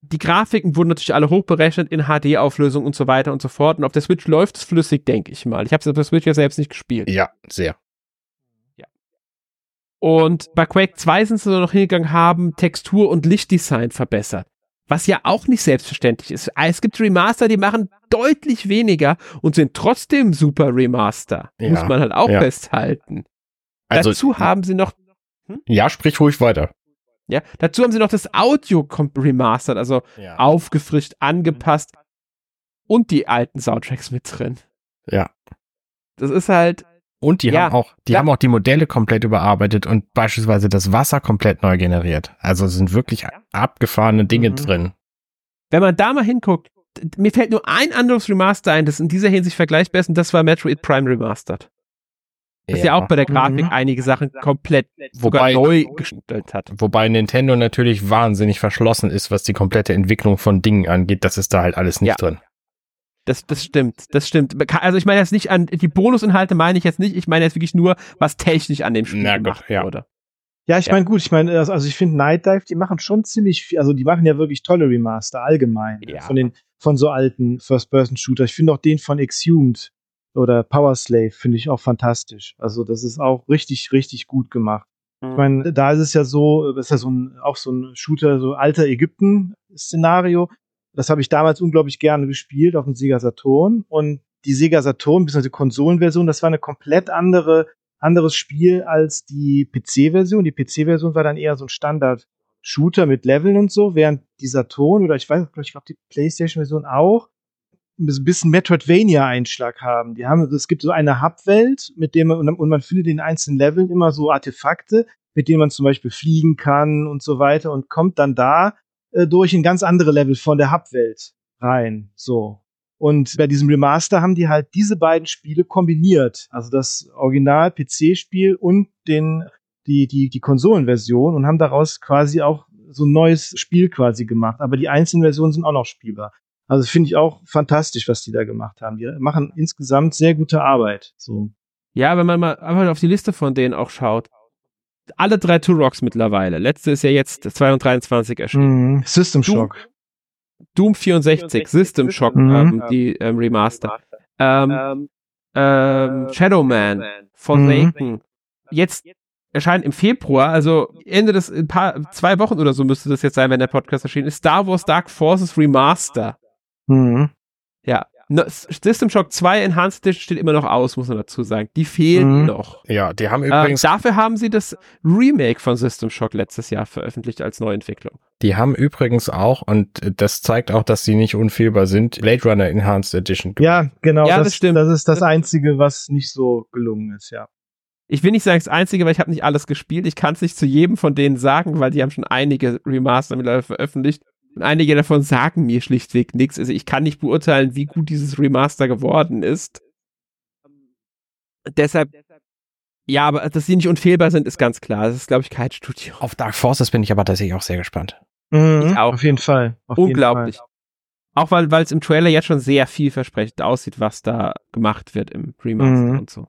Die Grafiken wurden natürlich alle hochberechnet in HD-Auflösung und so weiter und so fort. Und auf der Switch läuft es flüssig, denke ich mal. Ich habe es auf der Switch ja selbst nicht gespielt. Ja, sehr. Und bei Quake 2 sind sie noch hingegangen, haben Textur und Lichtdesign verbessert. Was ja auch nicht selbstverständlich ist. Es gibt Remaster, die machen deutlich weniger und sind trotzdem super Remaster. Ja, Muss man halt auch ja. festhalten. Also, dazu haben sie noch, ja, sprich ruhig weiter. ja, dazu haben sie noch das Audio remastert, also Ja. aufgefrischt, angepasst und die alten Soundtracks mit drin. Ja. Das ist halt, Und die Ja, haben auch, die ja. haben auch die Modelle komplett überarbeitet und beispielsweise das Wasser komplett neu generiert. Also es sind wirklich abgefahrene Dinge Mhm. drin. wenn man da mal hinguckt, mir fällt nur ein anderes Remaster ein, das in dieser Hinsicht vergleichbar ist, und das war Metroid Prime Remastered. Das ja, auch bei der Grafik Mhm. einige Sachen komplett Wobei- neu gestellt hat. Wobei Nintendo natürlich wahnsinnig verschlossen ist, was die komplette Entwicklung von Dingen angeht. Das ist da halt alles nicht Ja. drin. Das, das stimmt, das stimmt. Also ich meine jetzt nicht an, die Bonusinhalte meine ich jetzt nicht, ich meine jetzt wirklich nur, was technisch an dem Spiel Na gemacht ja. wurde. Ja, ich Ja. meine, gut, ich meine, also also ich finde Night Dive, die machen schon ziemlich viel, also die machen ja wirklich tolle Remaster allgemein Ja. von den von so alten First-Person-Shooter. Ich finde auch den von Exhumed oder Power Slave finde ich auch fantastisch. Also das ist auch richtig, richtig gut gemacht. Ich meine, da ist es ja so, das ist ja so ein, auch so ein Shooter, so alter Ägypten-Szenario. Das habe ich damals unglaublich gerne gespielt auf dem Sega Saturn. Und die Sega Saturn, bzw. die Konsolenversion, das war eine komplett andere, anderes Spiel als die PC-Version. Die PC-Version war dann eher so ein Standard-Shooter mit Leveln und so, während die Saturn oder ich weiß, ich glaube die PlayStation-Version auch ein bisschen Metroidvania-Einschlag haben. Die haben, es gibt so eine Hub-Welt, mit dem man, und man findet in einzelnen Leveln immer so Artefakte, mit denen man zum Beispiel fliegen kann und so weiter und kommt dann da äh, durch in ganz andere Level von der Hub-Welt rein. So. Und bei diesem Remaster haben die halt diese beiden Spiele kombiniert. Also das Original-PC-Spiel und den, die, die, die Konsolenversion und haben daraus quasi auch so ein neues Spiel quasi gemacht. Aber die einzelnen Versionen sind auch noch spielbar. Also finde ich auch fantastisch, was die da gemacht haben. Die machen insgesamt sehr gute Arbeit. So. Ja, wenn man mal einfach auf die Liste von denen auch schaut. Alle drei Turoks mittlerweile. Letzte ist ja jetzt 2023 erschienen. Mhm. System Shock. Doom 64, System Shock, Mhm. ähm, die ähm, Remaster. Ähm, ähm, Shadowman, Forsaken. Jetzt erscheint im Februar, also Ende des, ein paar, zwei Wochen oder so müsste das jetzt sein, wenn der Podcast erschienen ist, Star Wars Dark Forces Remaster. Mhm. Ja. No, System Shock 2 Enhanced Edition steht immer noch aus, muss man dazu sagen. Die fehlt Mhm. noch. Ja, die haben Ähm, übrigens, dafür haben sie das Remake von System Shock letztes Jahr veröffentlicht als Neuentwicklung. die haben übrigens auch, und das zeigt auch, dass sie nicht unfehlbar sind, Blade Runner Enhanced Edition gemacht. Ja, genau. Ja, das, das stimmt. Das ist das Einzige, was nicht so gelungen ist, ja. Ich will nicht sagen, das Einzige, weil ich habe nicht alles gespielt. Ich kann es nicht zu jedem von denen sagen, weil die haben schon einige Remaster mittlerweile veröffentlicht. Einige davon sagen mir schlichtweg nichts. Also ich kann nicht beurteilen, wie gut dieses Remaster geworden ist. Deshalb, ja, aber dass sie nicht unfehlbar sind, ist ganz klar. Das ist, glaube ich, kein Studio. Auf Dark Forces bin ich aber tatsächlich auch sehr gespannt. Mhm. Ich auch. Auf jeden Fall. Auf jeden Unglaublich. Auch weil weil es im Trailer jetzt schon sehr vielversprechend aussieht, was da gemacht wird im Remaster Mhm. und so.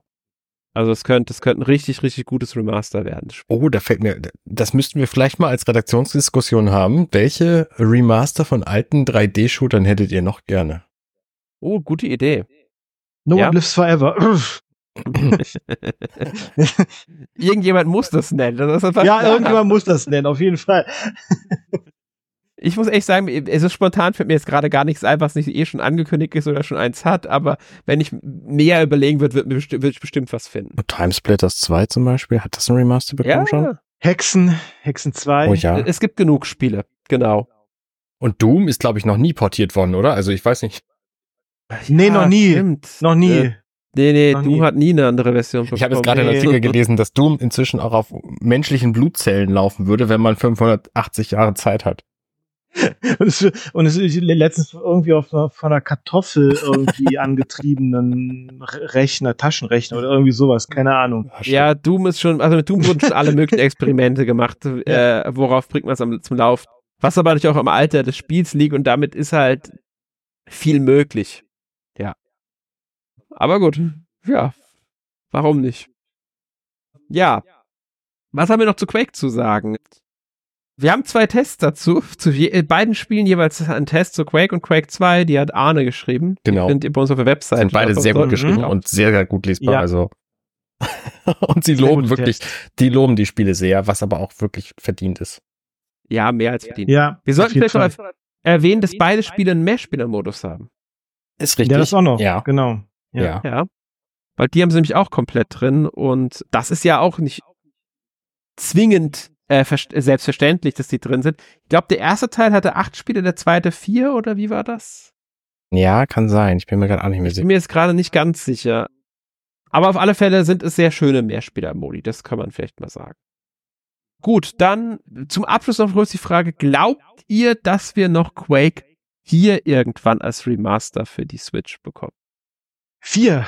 Also es könnte, es könnte ein richtig, richtig gutes Remaster werden. Oh, da fällt mir, das müssten wir vielleicht mal als Redaktionsdiskussion haben. Welche Remaster von alten 3D-Shootern hättet ihr noch gerne? Oh, gute Idee. No Ja. one lives forever. Irgendjemand muss das nennen. Das ja, irgendjemand muss das nennen, auf jeden Fall. Ich muss echt sagen, es ist spontan fällt mir jetzt gerade gar nichts ein, was nicht eh schon angekündigt ist oder schon eins hat, aber wenn ich näher überlegen würde, wird, mir besti- würde ich bestimmt was finden. Timesplitters 2 zum Beispiel, hat das ein Remaster bekommen schon? Hexen, Hexen 2. Oh ja. es gibt genug Spiele, genau. Und Doom ist, glaube ich, noch nie portiert worden, oder? Also ich weiß nicht. Nee, noch nie. Stimmt. Noch nie. Äh, nee, nee, Noch Doom nie. hat nie eine andere Version Ich habe jetzt gerade nee. einen Artikel gelesen, dass Doom inzwischen auch auf menschlichen Blutzellen laufen würde, wenn man 580 Jahre Zeit hat. Und es, und es ist letztens irgendwie auf einer, von einer Kartoffel irgendwie angetriebenen Re- Rechner, Taschenrechner oder irgendwie sowas, keine Ahnung. Ja, Doom ist schon, also mit Doom wurden schon alle möglichen Experimente gemacht, äh, worauf bringt man es zum Lauf. Was aber natürlich auch am Alter des Spiels liegt und damit ist halt viel möglich. Ja. Aber gut, ja. Warum nicht? Ja. Was haben wir noch zu Quake zu sagen? Wir haben zwei Tests dazu. Zu je, äh, beiden Spielen jeweils einen Test zu Quake und Quake 2. Die hat Arne geschrieben. Genau. Die findet ihr bei uns auf der Website. Sind beide sehr gut Mhm. geschrieben und sehr, sehr gut lesbar. Ja. Also. und sie Sehr loben wirklich, die loben die Spiele sehr, was aber auch wirklich verdient ist. Ja, mehr als verdient. Ja, Wir sollten vielleicht noch erwähnen, dass beide Spiele einen Mehrspieler-Modus haben. Ist richtig. Ja, das auch noch. Ja. Genau. Ja. Ja. Ja. Weil die haben sie nämlich auch komplett drin und das ist ja auch nicht zwingend äh, äh, selbstverständlich, dass die drin sind. Ich glaube, der erste Teil hatte acht Spiele, der zweite vier oder wie war das? Ja, kann sein. Ich bin mir gerade auch nicht mehr Ich bin sicher. mir jetzt gerade nicht ganz sicher. Aber auf alle Fälle sind es sehr schöne Mehrspieler-Modi, das kann man vielleicht mal sagen. Gut, dann zum Abschluss noch kurz die Frage, glaubt ihr, dass wir noch Quake hier irgendwann als Remaster für die Switch bekommen? Vier.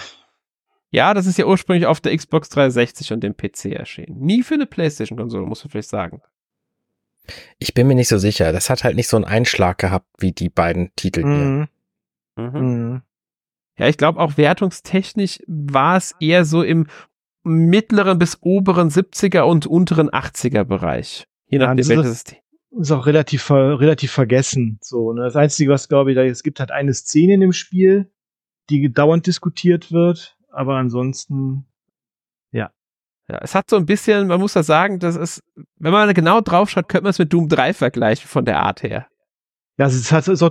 Ja, das ist ja ursprünglich auf der Xbox 360 und dem PC erschienen. Nie für eine PlayStation-Konsole, muss man vielleicht sagen. Ich bin mir nicht so sicher. Das hat halt nicht so einen Einschlag gehabt wie die beiden Titel hier. Mhm. Mhm. Ja, ich glaube auch wertungstechnisch war es eher so im mittleren bis oberen 70er und unteren 80er Bereich. Je Ja, nachdem, das welches ist- ist auch relativ, relativ vergessen. So, ne? Das Einzige, was glaube ich, da es gibt halt eine Szene in dem Spiel, die dauernd diskutiert wird, aber ansonsten, Ja, es hat so ein bisschen, man muss da sagen, das ist, wenn man genau drauf schaut, könnte man es mit Doom 3 vergleichen von der Art her. ja, es ist halt so, ist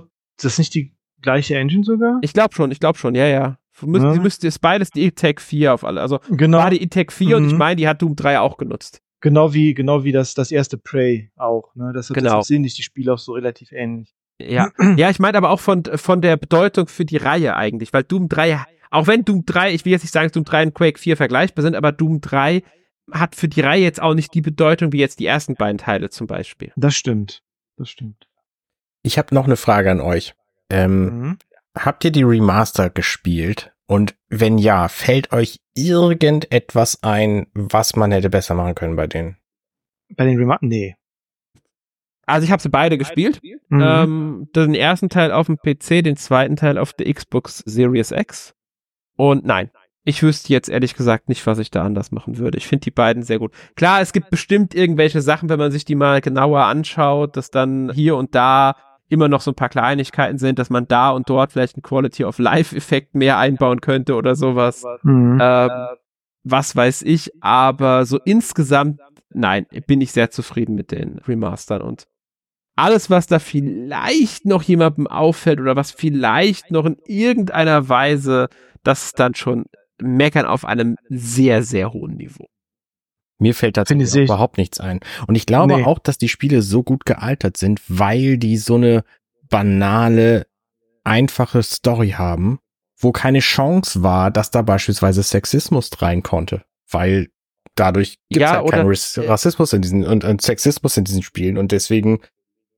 das nicht die gleiche Engine sogar? Ich glaube schon, ich glaube schon, ja, ja. Müsst, Ja. Die müsste ist beides die E-Tech 4 auf alle. Also Genau, war die E-Tech 4 und ich Mhm. meine, die hat Doom 3 auch genutzt. genau wie, genau wie das, das erste Prey auch, ne? Das, Genau. das sind nicht die Spiele auch so relativ ähnlich. Ja, ja, ich meine aber auch von, von der Bedeutung für die Reihe eigentlich, weil Doom 3, auch wenn Doom 3, ich will jetzt nicht sagen, dass Doom 3 und Quake 4 vergleichbar sind, aber Doom 3 hat für die Reihe jetzt auch nicht die Bedeutung wie jetzt die ersten beiden Teile zum Beispiel. Das stimmt. Das stimmt. Ich habe noch eine Frage an euch. Ähm, Mhm. Habt ihr die Remaster gespielt? Und wenn ja, fällt euch irgendetwas ein, was man hätte besser machen können bei denen? Bei den Remark, nee. Also ich habe sie beide gespielt. Mhm. Ähm, den ersten Teil auf dem PC, den zweiten Teil auf der Xbox Series X. Und nein, ich wüsste jetzt ehrlich gesagt nicht, was ich da anders machen würde. Ich finde die beiden sehr gut. Klar, es gibt bestimmt irgendwelche Sachen, wenn man sich die mal genauer anschaut, dass dann hier und da immer noch so ein paar Kleinigkeiten sind, dass man da und dort vielleicht einen Quality of Life Effekt mehr einbauen könnte oder sowas. Mhm. Ähm, was weiß ich, aber so insgesamt, nein, bin ich sehr zufrieden mit den Remastern und alles, was da vielleicht noch jemandem auffällt oder was vielleicht noch in irgendeiner Weise, das ist dann schon meckern auf einem sehr, sehr hohen Niveau. Mir fällt ich- überhaupt nichts ein. Und ich glaube Nee. auch, dass die Spiele so gut gealtert sind, weil die so eine banale, einfache Story haben, wo keine Chance war, dass da beispielsweise Sexismus rein konnte. Weil dadurch gibt es Ja, halt keinen Rassismus in diesen und, und Sexismus in diesen Spielen und deswegen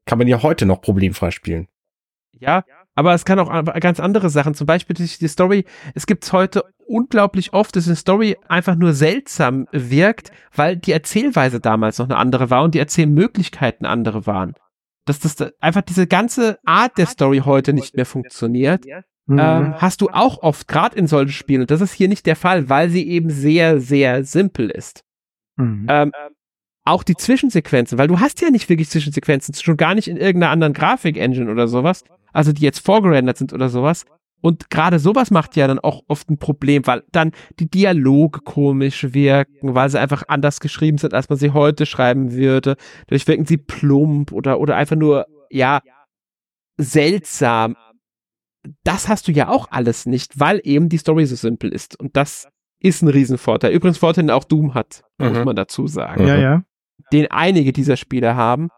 kann man ja heute noch problemfrei spielen. Ja, aber es kann auch an- ganz andere Sachen, zum Beispiel die Story, es gibt heute unglaublich oft, dass eine Story einfach nur seltsam wirkt, weil die Erzählweise damals noch eine andere war und die Erzählmöglichkeiten andere waren. Dass das da einfach diese ganze Art der Story heute nicht mehr funktioniert, Mhm. ähm, hast du auch oft, gerade in solchen Spielen, und das ist hier nicht der Fall, weil sie eben sehr, sehr simpel ist. Mhm. Ähm, auch die Zwischensequenzen, weil du hast ja nicht wirklich Zwischensequenzen, schon gar nicht in irgendeiner anderen Grafik-Engine oder sowas, also die jetzt vorgerendert sind oder sowas. Und gerade sowas macht ja dann auch oft ein Problem, weil dann die Dialoge komisch wirken, weil sie einfach anders geschrieben sind, als man sie heute schreiben würde. Dadurch wirken sie plump oder, oder einfach nur, ja, seltsam. Das hast du ja auch alles nicht, weil eben die Story so simpel ist. Und das ist ein Riesenvorteil. Übrigens Vorteil, den auch Doom hat, muss Mhm. man dazu sagen ja, ja. den einige dieser Spiele haben,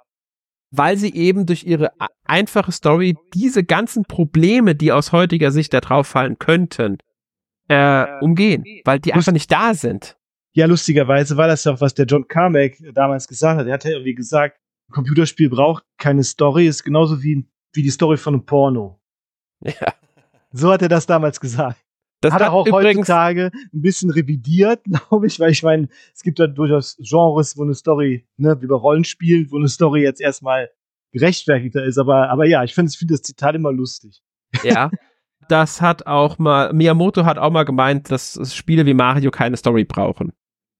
weil sie eben durch ihre einfache Story diese ganzen Probleme, die aus heutiger Sicht da drauf fallen könnten, äh, umgehen, weil die einfach nicht da sind. Ja, lustigerweise war das ja auch, was der John Carmack damals gesagt hat. Er hat ja irgendwie gesagt, ein Computerspiel braucht keine Story, ist genauso wie, wie die Story von einem Porno. Ja. So hat er das damals gesagt. Das hat er auch heutzutage ein bisschen revidiert, glaube ich, weil ich meine, es gibt da durchaus Genres, wo eine Story, ne, wie bei Rollenspielen, wo eine Story jetzt erstmal gerechtfertigter ist. Aber, aber ja, ich finde find das Zitat immer lustig. ja, das hat auch mal, Miyamoto hat auch mal gemeint, dass Spiele wie Mario keine Story brauchen.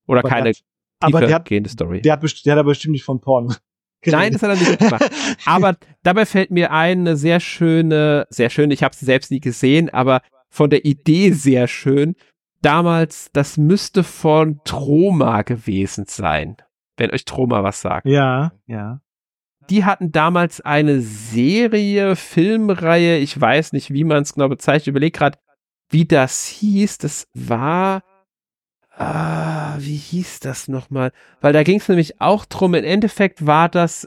Oder Aber keine aber der hat, Story. der, hat der hat aber bestimmt nicht von Porno. Nein, das hat er nicht gemacht. Aber dabei fällt mir eine sehr schöne, sehr schön, ich habe sie selbst nie gesehen, aber von der Idee sehr schön. Damals, das müsste von Troma gewesen sein, wenn euch Troma was sagt. Ja, ja. Die hatten damals eine Serie, Filmreihe, ich weiß nicht, wie man es genau bezeichnet, ich überlege gerade, wie das hieß. Das war, ah, wie hieß das nochmal? Weil da ging es nämlich auch drum, im Endeffekt war das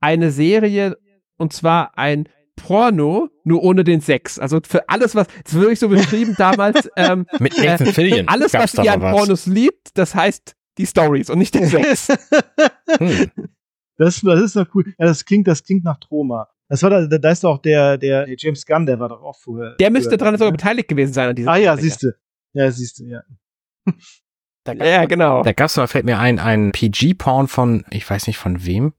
eine Serie, und zwar ein Porno, nur ohne den Sex. Also für alles, was, das wird wirklich so beschrieben damals, ähm, Mit Nathan Fillion. alles, was ihr da an was. Pornos liebt, das heißt die Stories und nicht den Sex. Hm. Das, das ist doch cool. Ja, das klingt, das klingt nach Troma. Das war da, da ist doch der, der James Gunn, der war doch auch vorher. Der müsste dran sogar beteiligt gewesen sein an dieser Ah ja, siehst du. Ja, siehst du, ja. Ja, genau. Da gab's mal, fällt mir ein, ein PG-Porn von, ich weiß nicht von wem,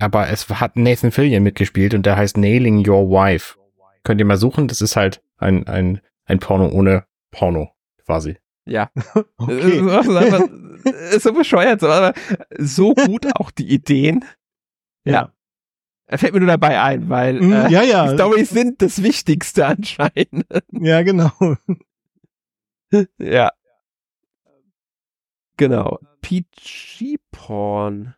aber es hat Nathan Fillion mitgespielt und der heißt Nailing Your Wife. Könnt ihr mal suchen, das ist halt ein, ein, ein Porno ohne Porno, quasi. Ja. Okay. Ist, einfach, ist so bescheuert, so, aber so gut auch die Ideen. Ja. Er fällt mir nur dabei ein, weil Mm, äh, ja, ja. die Storys sind das Wichtigste anscheinend. Ja, genau. ja. Genau. PG Porn.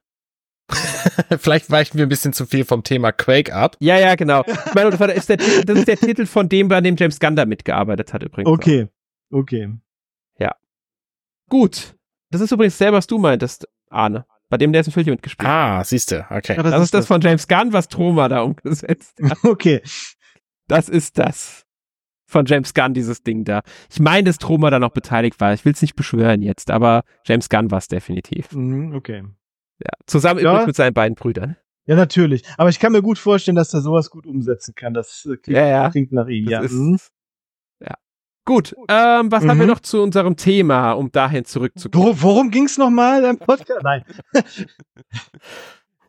Vielleicht weichen wir ein bisschen zu viel vom Thema Quake ab. Ja, ja, genau. Ich meine, das, war, ist der, das ist der Titel von dem, bei dem James Gunn da mitgearbeitet hat übrigens. Okay. Okay. Gut. Das ist übrigens selber, was du meintest, Arne. Bei dem der ist ein Film mitgespielt. Ah, siehste, okay. Ja, das, ist das von James Gunn, was Troma da umgesetzt hat. Okay. Das ist das. Von James Gunn, dieses Ding da. Ich meine, dass Troma da noch beteiligt war. Ich will es nicht beschwören jetzt, aber James Gunn war es definitiv. Mhm, okay. Ja. Zusammen Ja. übrigens mit seinen beiden Brüdern. Ja, natürlich. Aber ich kann mir gut vorstellen, dass er sowas gut umsetzen kann. Das äh, klingt, Ja, ja. klingt nach ihm. Das Ja. ist, Mhm. ja. Gut, ähm, was haben Mhm. wir noch zu unserem Thema, um dahin zurückzukommen? Worum, worum ging es nochmal im Podcast? Nein.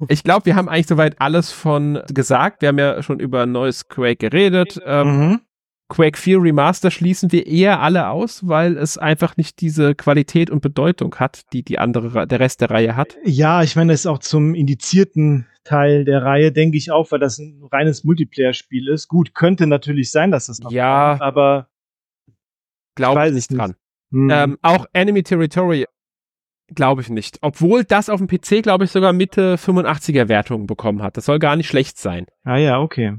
Ich glaube, wir haben eigentlich soweit alles von gesagt. Wir haben ja schon über ein neues Quake geredet. Ähm, Mhm. Quake 4 Remaster schließen wir eher alle aus, weil es einfach nicht diese Qualität und Bedeutung hat, die die andere, Re- der Rest der Reihe hat. Ja, ich meine, das ist auch zum indizierten Teil der Reihe, denke ich auch, weil das ein reines Multiplayer-Spiel ist. Gut, könnte natürlich sein, dass das noch Ja. kommt, aber Glaube ich nicht dran. hm, Ähm, auch Enemy Territory glaube ich nicht. Obwohl das auf dem PC, glaube ich, sogar Mitte 85er Wertungen bekommen hat. Das soll gar nicht schlecht sein. ah ja, okay.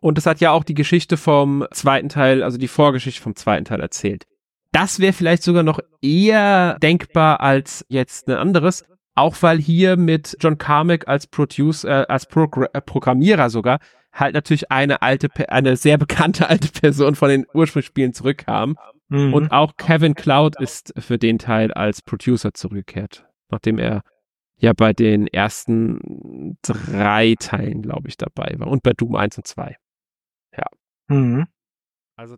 Und das hat ja auch die Geschichte vom zweiten Teil, also die Vorgeschichte vom zweiten Teil erzählt. Das wäre vielleicht sogar noch eher denkbar als jetzt ein anderes, auch weil hier mit John Carmack als Producer, äh, als Progr äh, Programmierer sogar halt natürlich eine alte, eine sehr bekannte alte Person von den Ursprungsspielen zurückkam. Mhm. Und auch Kevin Cloud ist für den Teil als Producer zurückgekehrt, nachdem er ja bei den ersten drei Teilen, glaube ich, dabei war und bei Doom 1 und 2. Mhm. Also,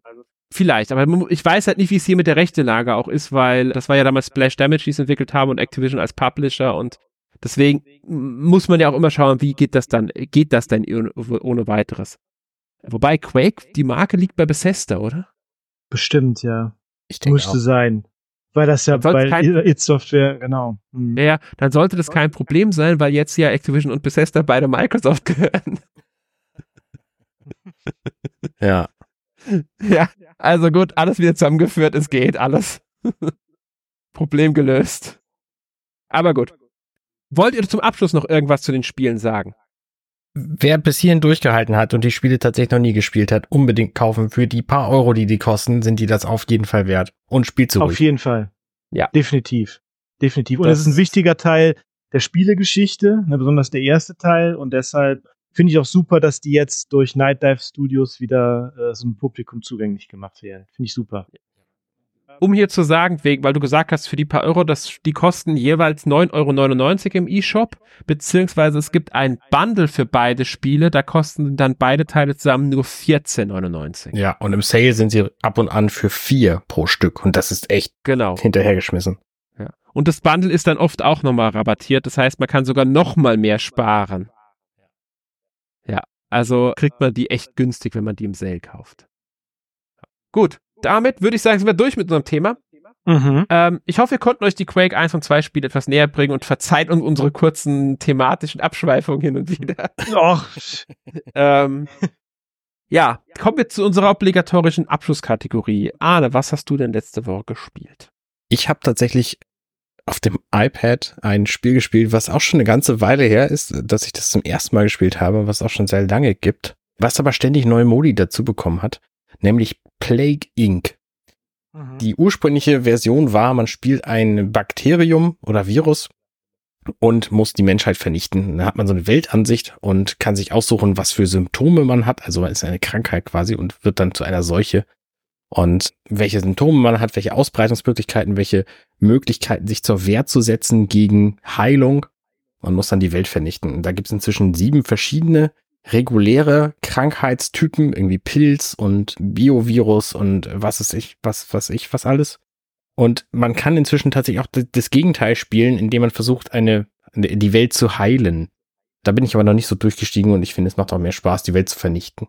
vielleicht, aber ich weiß halt nicht, wie es hier mit der Rechtelage auch ist, weil das war ja damals Splash Damage, die es entwickelt haben und Activision als Publisher und deswegen muss man ja auch immer schauen, wie geht das dann, geht das denn ohne, weiteres. Wobei Quake, die Marke liegt bei Bethesda, oder? Bestimmt, ja. Ich denke Müsste auch. sein. Weil das ja bei kein- It Software, genau. Mhm. Ja, dann sollte das kein Problem sein, weil jetzt ja Activision und Bethesda beide Microsoft gehören. Ja. ja, also gut, alles wieder zusammengeführt, es geht, alles. Problem gelöst. Aber gut. Wollt ihr zum Abschluss noch irgendwas zu den Spielen sagen? Wer bis hierhin durchgehalten hat und die Spiele tatsächlich noch nie gespielt hat, unbedingt kaufen. Für die paar Euro, die die kosten, sind die das auf jeden Fall wert. Und spielt so Auf ruhig. jeden Fall. Ja. Definitiv. Definitiv. Und Das- es ist ein wichtiger Teil der Spielegeschichte, ne, besonders der erste Teil. Und deshalb finde ich auch super, dass die jetzt durch Night Dive Studios wieder äh, so ein Publikum zugänglich gemacht werden. Finde ich super. Um hier zu sagen, wegen, weil du gesagt hast, für die paar Euro, das, die kosten jeweils 9,99 Euro im E-Shop, beziehungsweise es gibt ein Bundle für beide Spiele, da kosten dann beide Teile zusammen nur 14,99. Ja, und im Sale sind sie ab und an für vier pro Stück. Und das ist echt Genau. hinterhergeschmissen. Ja. Und das Bundle ist dann oft auch nochmal rabattiert. Das heißt, man kann sogar nochmal mehr sparen. Also kriegt man die echt günstig, wenn man die im Sale kauft. Gut, damit würde ich sagen, sind wir durch mit unserem Thema. Mhm. Ähm, ich hoffe, wir konnten euch die Quake 1 und 2 Spiele etwas näher bringen und verzeiht uns unsere kurzen thematischen Abschweifungen hin und wieder. Och, ähm, ja, kommen wir zu unserer obligatorischen Abschlusskategorie. Arne, was hast du denn letzte Woche gespielt? Ich habe tatsächlich auf dem iPad ein Spiel gespielt, was auch schon eine ganze Weile her ist, dass ich das zum ersten Mal gespielt habe, was auch schon sehr lange gibt, was aber ständig neue Modi dazu bekommen hat, nämlich Plague Inc. Mhm. Die ursprüngliche Version war, man spielt ein Bakterium oder Virus und muss die Menschheit vernichten. Da hat man so eine Weltansicht und kann sich aussuchen, was für Symptome man hat. Also man ist eine Krankheit quasi und wird dann zu einer Seuche. Und welche Symptome man hat, welche Ausbreitungsmöglichkeiten, welche Möglichkeiten, sich zur Wehr zu setzen gegen Heilung. Man muss dann die Welt vernichten. Und da gibt es inzwischen sieben verschiedene reguläre Krankheitstypen, irgendwie Pilz und Biovirus und was ist ich, was, was ich, was alles. Und man kann inzwischen tatsächlich auch das Gegenteil spielen, indem man versucht, eine, die Welt zu heilen. Da bin ich aber noch nicht so durchgestiegen und ich finde, es macht auch mehr Spaß, die Welt zu vernichten.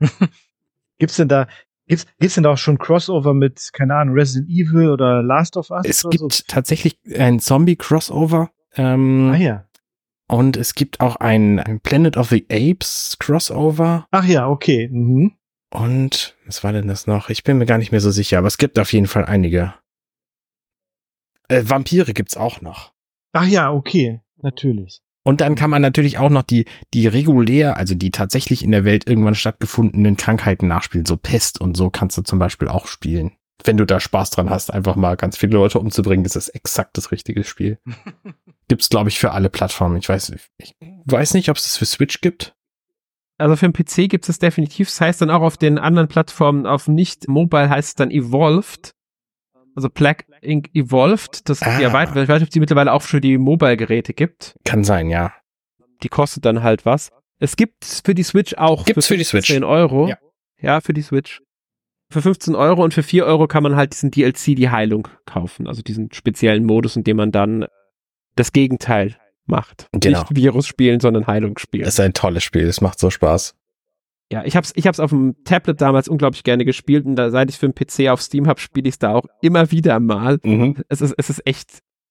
Gibt's denn da Gibt's, gibt's denn da auch schon Crossover mit, keine Ahnung, Resident Evil oder Last of Us? Es gibt so? tatsächlich ein Zombie-Crossover. Ähm, Ah ja. Und es gibt auch ein, ein Planet of the Apes Crossover. Ach ja, okay. Mhm. Und was war denn das noch? Ich bin mir gar nicht mehr so sicher, aber es gibt auf jeden Fall einige. Äh, Vampire gibt's auch noch. Ach ja, okay. Natürlich. Und dann kann man natürlich auch noch die, die regulär, also die tatsächlich in der Welt irgendwann stattgefundenen Krankheiten nachspielen. So Pest und so kannst du zum Beispiel auch spielen. Wenn du da Spaß dran hast, einfach mal ganz viele Leute umzubringen, ist das exakt das richtige Spiel. Gibt's, glaube ich, für alle Plattformen. Ich weiß, ich weiß nicht, ob es das für Switch gibt. Also für den PC gibt es definitiv. Das heißt dann auch auf den anderen Plattformen, auf nicht Mobile heißt es dann Evolved. Also Black Ink Evolved. Das ist die Ah. Erweiterung. Ich weiß nicht, ob es die mittlerweile auch für die Mobile-Geräte gibt. Kann sein, ja. Die kostet dann halt was. Es gibt für die Switch auch Gibt's für die Switch. 15 Euro. Ja. ja, für die Switch. Für 15 Euro und für 4 Euro kann man halt diesen DLC, die Heilung, kaufen. Also diesen speziellen Modus, in dem man dann das Gegenteil macht. Genau. Nicht Virus spielen, sondern Heilung spielen. Das ist ein tolles Spiel. Es macht so Spaß. Ja, ich hab's, ich hab's auf dem Tablet damals unglaublich gerne gespielt und da, seit ich für den PC auf Steam hab, spiele ich da auch immer wieder mal. Mhm. Es ist, es ist echt,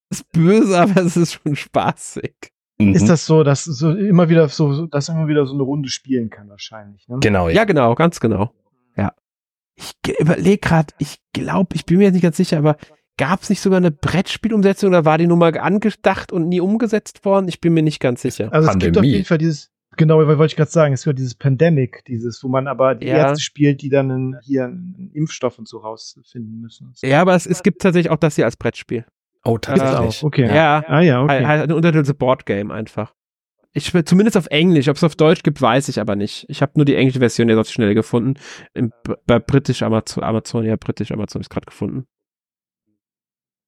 es ist böse, aber es ist schon spaßig. Mhm. Ist das so, dass so immer wieder so, dass man immer wieder so eine Runde spielen kann wahrscheinlich. Ne? Genau, Ja, genau, ganz genau. Ja. Ich überlege gerade, ich glaube, ich bin mir jetzt nicht ganz sicher, aber gab's nicht sogar eine Brettspielumsetzung oder war die nur mal angedacht und nie umgesetzt worden? Ich bin mir nicht ganz sicher. Also es gibt auf jeden Fall dieses, genau, weil wollte ich gerade sagen, es gibt dieses Pandemic, dieses, wo man aber die Ja. Ärzte spielt, die dann einen, hier einen Impfstoff und so rausfinden müssen. Ja, aber es, es gibt tatsächlich auch das hier als Brettspiel. Oh, tatsächlich. auch, okay. Ja. Ah ja, Halt, okay. halt ein Untertitel Boardgame einfach. Ich will- zumindest auf Englisch, ob es auf Deutsch gibt, weiß ich aber nicht. Ich habe nur die englische Version jetzt auf die Schnelle gefunden. Im, bei britisch Amazon, Amazon, ja, britisch Amazon ist gerade gefunden.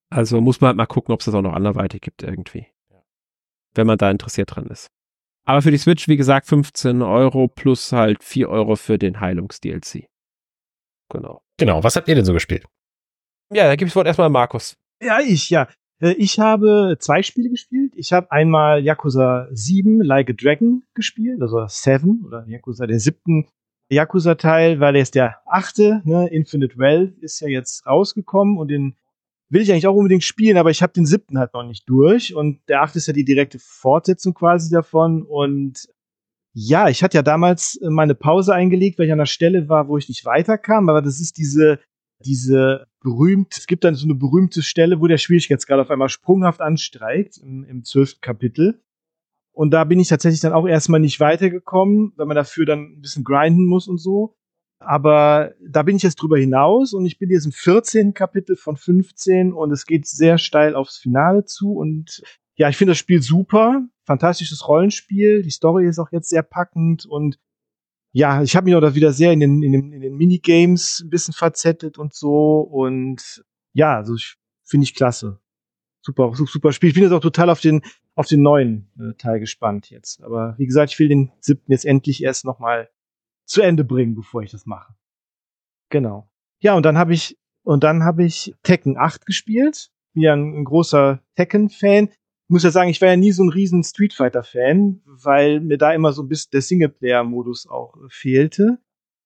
Also muss man halt mal gucken, ob es das auch noch anderweitig gibt irgendwie. Wenn man da interessiert dran ist. Aber für die Switch, wie gesagt, 15 Euro plus halt 4 Euro für den Heilungs-DLC. Genau. Genau. Was habt ihr denn so gespielt? Ja, da gebe ich das Wort erstmal an Markus. Ja, ich, ja. Äh, Ich habe zwei Spiele gespielt. Ich habe einmal Yakuza 7 Like a Dragon gespielt, also 7 oder Yakuza der siebten Yakuza-Teil, weil er ist der achte, ne? Infinite Well ist ja jetzt rausgekommen und den will ich eigentlich auch unbedingt spielen, aber ich habe den siebten halt noch nicht durch und der achte ist ja die direkte Fortsetzung quasi davon und ja, ich hatte ja damals äh, meine Pause eingelegt, weil ich an der Stelle war, wo ich nicht weiterkam, aber das ist diese diese berühmt, es gibt dann so eine berühmte Stelle, wo der Schwierigkeitsgrad auf einmal sprunghaft ansteigt im, im zwölften Kapitel. Und da bin ich tatsächlich dann auch erstmal nicht weitergekommen, weil man dafür dann ein bisschen grinden muss und so. Aber da bin ich jetzt drüber hinaus und ich bin jetzt im 14. Kapitel von 15 und es geht sehr steil aufs Finale zu und ja, ich finde das Spiel super. Fantastisches Rollenspiel. Die Story ist auch jetzt sehr packend und ja, ich habe mich auch da wieder sehr in den, in den, in den Minigames ein bisschen verzettelt und so. Und ja, also ich finde ich klasse. Super, su- super Spiel. Ich bin jetzt auch total auf den, auf den neuen äh, Teil gespannt jetzt. Aber wie gesagt, ich will den siebten jetzt endlich erst noch mal zu Ende bringen, bevor ich das mache. Genau. Ja, und dann habe ich, und dann habe ich Tekken 8 gespielt. Bin ja ein, ein großer Tekken-Fan. Ich muss ja sagen, ich war ja nie so ein riesen Street Fighter-Fan, weil mir da immer so ein bisschen der Singleplayer-Modus auch fehlte.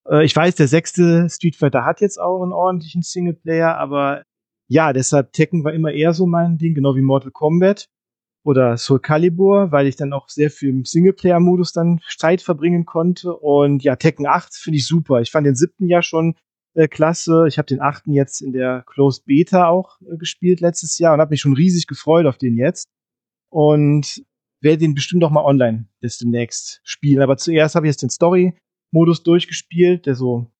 Äh, ich weiß, der sechste Street Fighter hat jetzt auch einen ordentlichen Singleplayer, aber ja, deshalb Tekken war immer eher so mein Ding, genau wie Mortal Kombat oder Soul Calibur, weil ich dann auch sehr viel im Singleplayer-Modus dann Zeit verbringen konnte. Und ja, Tekken 8 finde ich super. Ich fand den siebten ja schon äh, klasse. Ich habe den achten jetzt in der Closed Beta auch äh, gespielt letztes Jahr und habe mich schon riesig gefreut auf den jetzt. Und werde den bestimmt auch mal online bis demnächst spielen. Aber zuerst habe ich jetzt den Story-Modus durchgespielt, der so,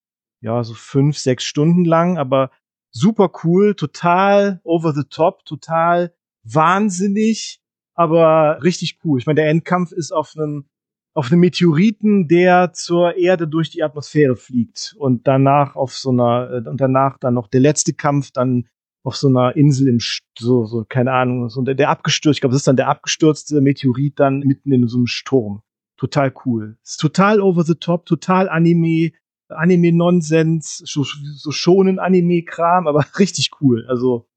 ja, so fünf, sechs Stunden lang, aber super cool, total over the top, total wahnsinnig, aber richtig cool. Ich meine, der Endkampf ist auf einem auf einem Meteoriten, der zur Erde durch die Atmosphäre fliegt und danach auf so einer äh, und danach dann noch der letzte Kampf dann auf so einer Insel im St- so so keine Ahnung so der, der abgestürzt, ich glaube, das ist dann der abgestürzte Meteorit dann mitten in so einem Sturm. Total cool. Ist total over the top, total Anime, Anime Nonsens, so, so schonen Anime Kram, aber richtig cool. Also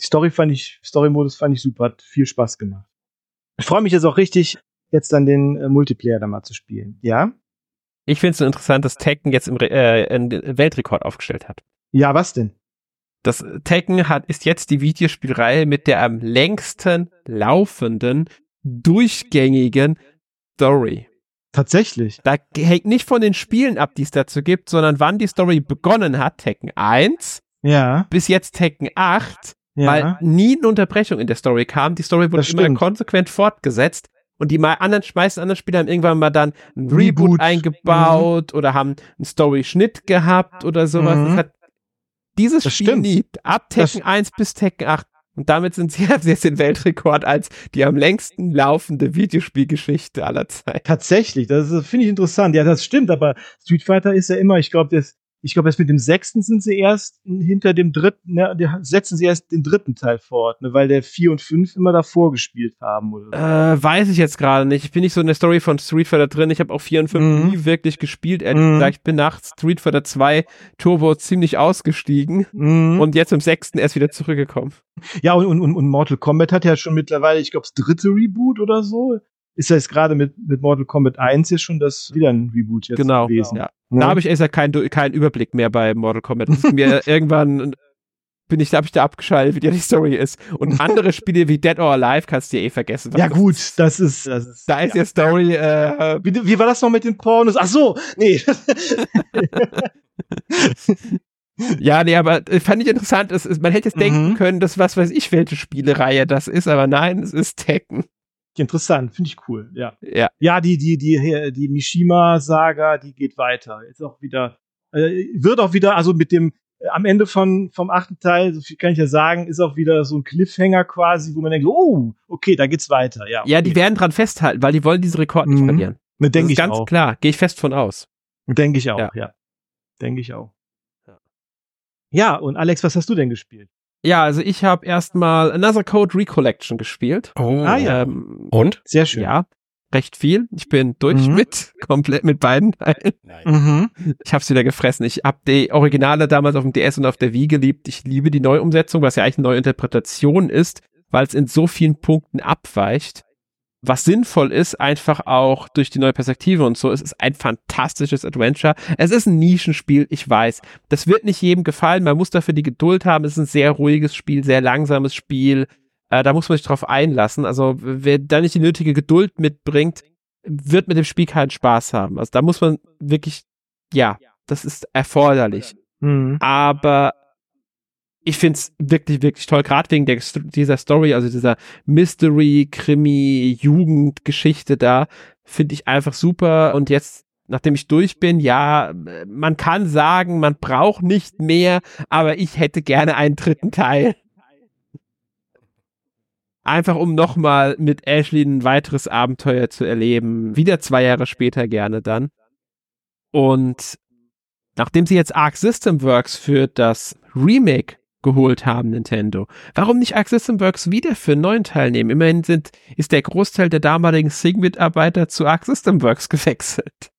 die Story fand ich Story Modus fand ich super, hat viel Spaß gemacht. Ich freue mich jetzt auch richtig jetzt dann den äh, Multiplayer da mal zu spielen. Ja? Ich finde es so interessant, dass Tekken jetzt im Re äh, einen Weltrekord aufgestellt hat. Ja, was denn? Das Tekken hat, ist jetzt die Videospielreihe mit der am längsten laufenden, durchgängigen Story. Tatsächlich. Da hängt nicht von den Spielen ab, die es dazu gibt, sondern wann die Story begonnen hat, Tekken 1 Ja. bis jetzt Tekken 8, ja. weil nie eine Unterbrechung in der Story kam. Die Story wurde Das immer stimmt. konsequent fortgesetzt. Und die mal anderen, meisten anderen Spieler haben irgendwann mal dann ein Reboot, Reboot. eingebaut oder haben einen Story-Schnitt gehabt oder sowas. Mhm. Das hat dieses Das Spiel stimmt. liebt. Ab Tekken 1 bis Tekken 8. Und damit sind sie jetzt den Weltrekord als die am längsten laufende Videospielgeschichte aller Zeiten. Tatsächlich, das finde ich interessant. Ja, das stimmt, aber Street Fighter ist ja immer, ich glaube, das, ich glaube, erst mit dem sechsten sind sie erst hinter dem dritten, ne, setzen sie erst den dritten Teil fort, ne, weil der vier und fünf immer davor gespielt haben. Oder. Äh, weiß ich jetzt gerade nicht. Ich bin nicht so in der Story von Street Fighter drin. Ich habe auch 4 und 5 Mhm. nie wirklich gespielt. Ehrlich Mhm. gesagt, ich bin nach Street Fighter 2 Turbo ziemlich ausgestiegen Mhm. und jetzt im sechsten erst wieder zurückgekommen. ja, und, und, und Mortal Kombat hat ja schon mittlerweile, ich glaube, das dritte Reboot oder so. Ist ja jetzt gerade mit, mit Mortal Kombat 1 jetzt schon das wieder ein Reboot jetzt Genau. gewesen. Ja. Ne? Da habe ich gesagt keinen keinen Überblick mehr bei Mortal Kombat. Das mir irgendwann bin ich, da habe ich da abgeschaltet, wie die Story ist. Und andere Spiele wie Dead or Alive kannst du dir eh vergessen. ja, das gut, das ist, das ist. Da ist ja. ja Story, äh, Wie, wie war das noch mit den Pornos? Ach so, nee. ja, nee, aber äh, fand ich interessant. Es, man hätte jetzt Mhm. denken können, dass was weiß ich, welche Spielereihe das ist, aber nein, es ist Tekken. Interessant, finde ich cool, ja. Ja. Ja, die, die, die, die Mishima-Saga, die geht weiter. Ist auch wieder, äh, wird auch wieder, also mit dem, äh, am Ende von, vom achten Teil, so viel kann ich ja sagen, ist auch wieder so ein Cliffhanger quasi, wo man denkt, oh, okay, da geht's weiter, ja. Ja, die okay. werden dran festhalten, weil die wollen diese Rekord nicht Mhm. verlieren. Ne, denke ich ganz auch. klar, gehe ich fest von aus. Denke ich auch, Ja. ja. Denke ich auch. Ja. Ja, und Alex, was hast du denn gespielt? Ja, also ich habe erstmal Another Code Recollection gespielt. Oh. Ah, ja. Ähm, Und? Sehr schön. ja, recht viel. Ich bin durch Mhm. mit, komplett mit beiden Teilen. Nein. Mhm. Ich hab's wieder gefressen. Ich hab die Originale damals auf dem DS und auf der Wii geliebt. Ich liebe die Neuumsetzung, was ja eigentlich eine neue Interpretation ist, weil es in so vielen Punkten abweicht. Was sinnvoll ist, einfach auch durch die neue Perspektive und so. Es ist ein fantastisches Adventure. Es ist ein Nischenspiel, ich weiß. Das wird nicht jedem gefallen. Man muss dafür die Geduld haben. Es ist ein sehr ruhiges Spiel, sehr langsames Spiel. Äh, da muss man sich drauf einlassen. Also, wer da nicht die nötige Geduld mitbringt, wird mit dem Spiel keinen Spaß haben. Also, da muss man wirklich, ja, das ist erforderlich. Mhm. Aber ich find's wirklich, wirklich toll, gerade wegen der, dieser Story, also dieser Mystery, Krimi, Jugendgeschichte da, finde ich einfach super. Und jetzt, nachdem ich durch bin, ja, man kann sagen, man braucht nicht mehr, aber ich hätte gerne einen dritten Teil. Einfach um nochmal mit Ashley ein weiteres Abenteuer zu erleben. Wieder zwei Jahre später gerne dann. Und nachdem sie jetzt Arc System Works für das Remake geholt haben, Nintendo, warum nicht System Works wieder für einen neuen Teil nehmen? Immerhin sind, ist der Großteil der damaligen Sing-Mitarbeiter zu System Works gewechselt.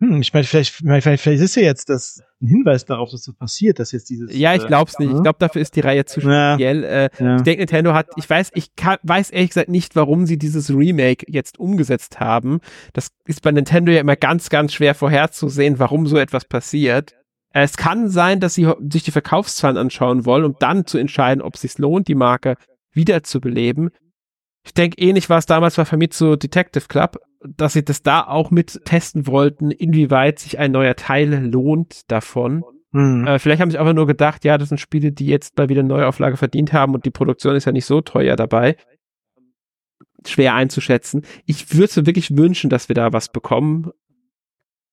Hm, ich meine, vielleicht, vielleicht, vielleicht ist ja jetzt das ein Hinweis darauf, dass das passiert, dass jetzt dieses. Ja, ich äh, glaub's nicht. Ich glaube, dafür ist die Reihe zu Ja. speziell. Äh, ja. Ich denke, Nintendo hat, ich weiß, ich kann, weiß ehrlich gesagt nicht, warum sie dieses Remake jetzt umgesetzt haben. Das ist bei Nintendo ja immer ganz, ganz schwer vorherzusehen, warum so etwas passiert. Es kann sein, dass sie sich die Verkaufszahlen anschauen wollen, um dann zu entscheiden, ob es sich lohnt, die Marke wiederzubeleben. Ich denke, ähnlich war es damals bei Famitsu Detective Club, dass sie das da auch mit testen wollten, inwieweit sich ein neuer Teil lohnt davon. Hm. Äh, vielleicht haben sie einfach nur gedacht, ja, das sind Spiele, die jetzt mal wieder eine Neuauflage verdient haben und die Produktion ist ja nicht so teuer dabei. Schwer einzuschätzen. Ich würde mir wirklich wünschen, dass wir da was bekommen.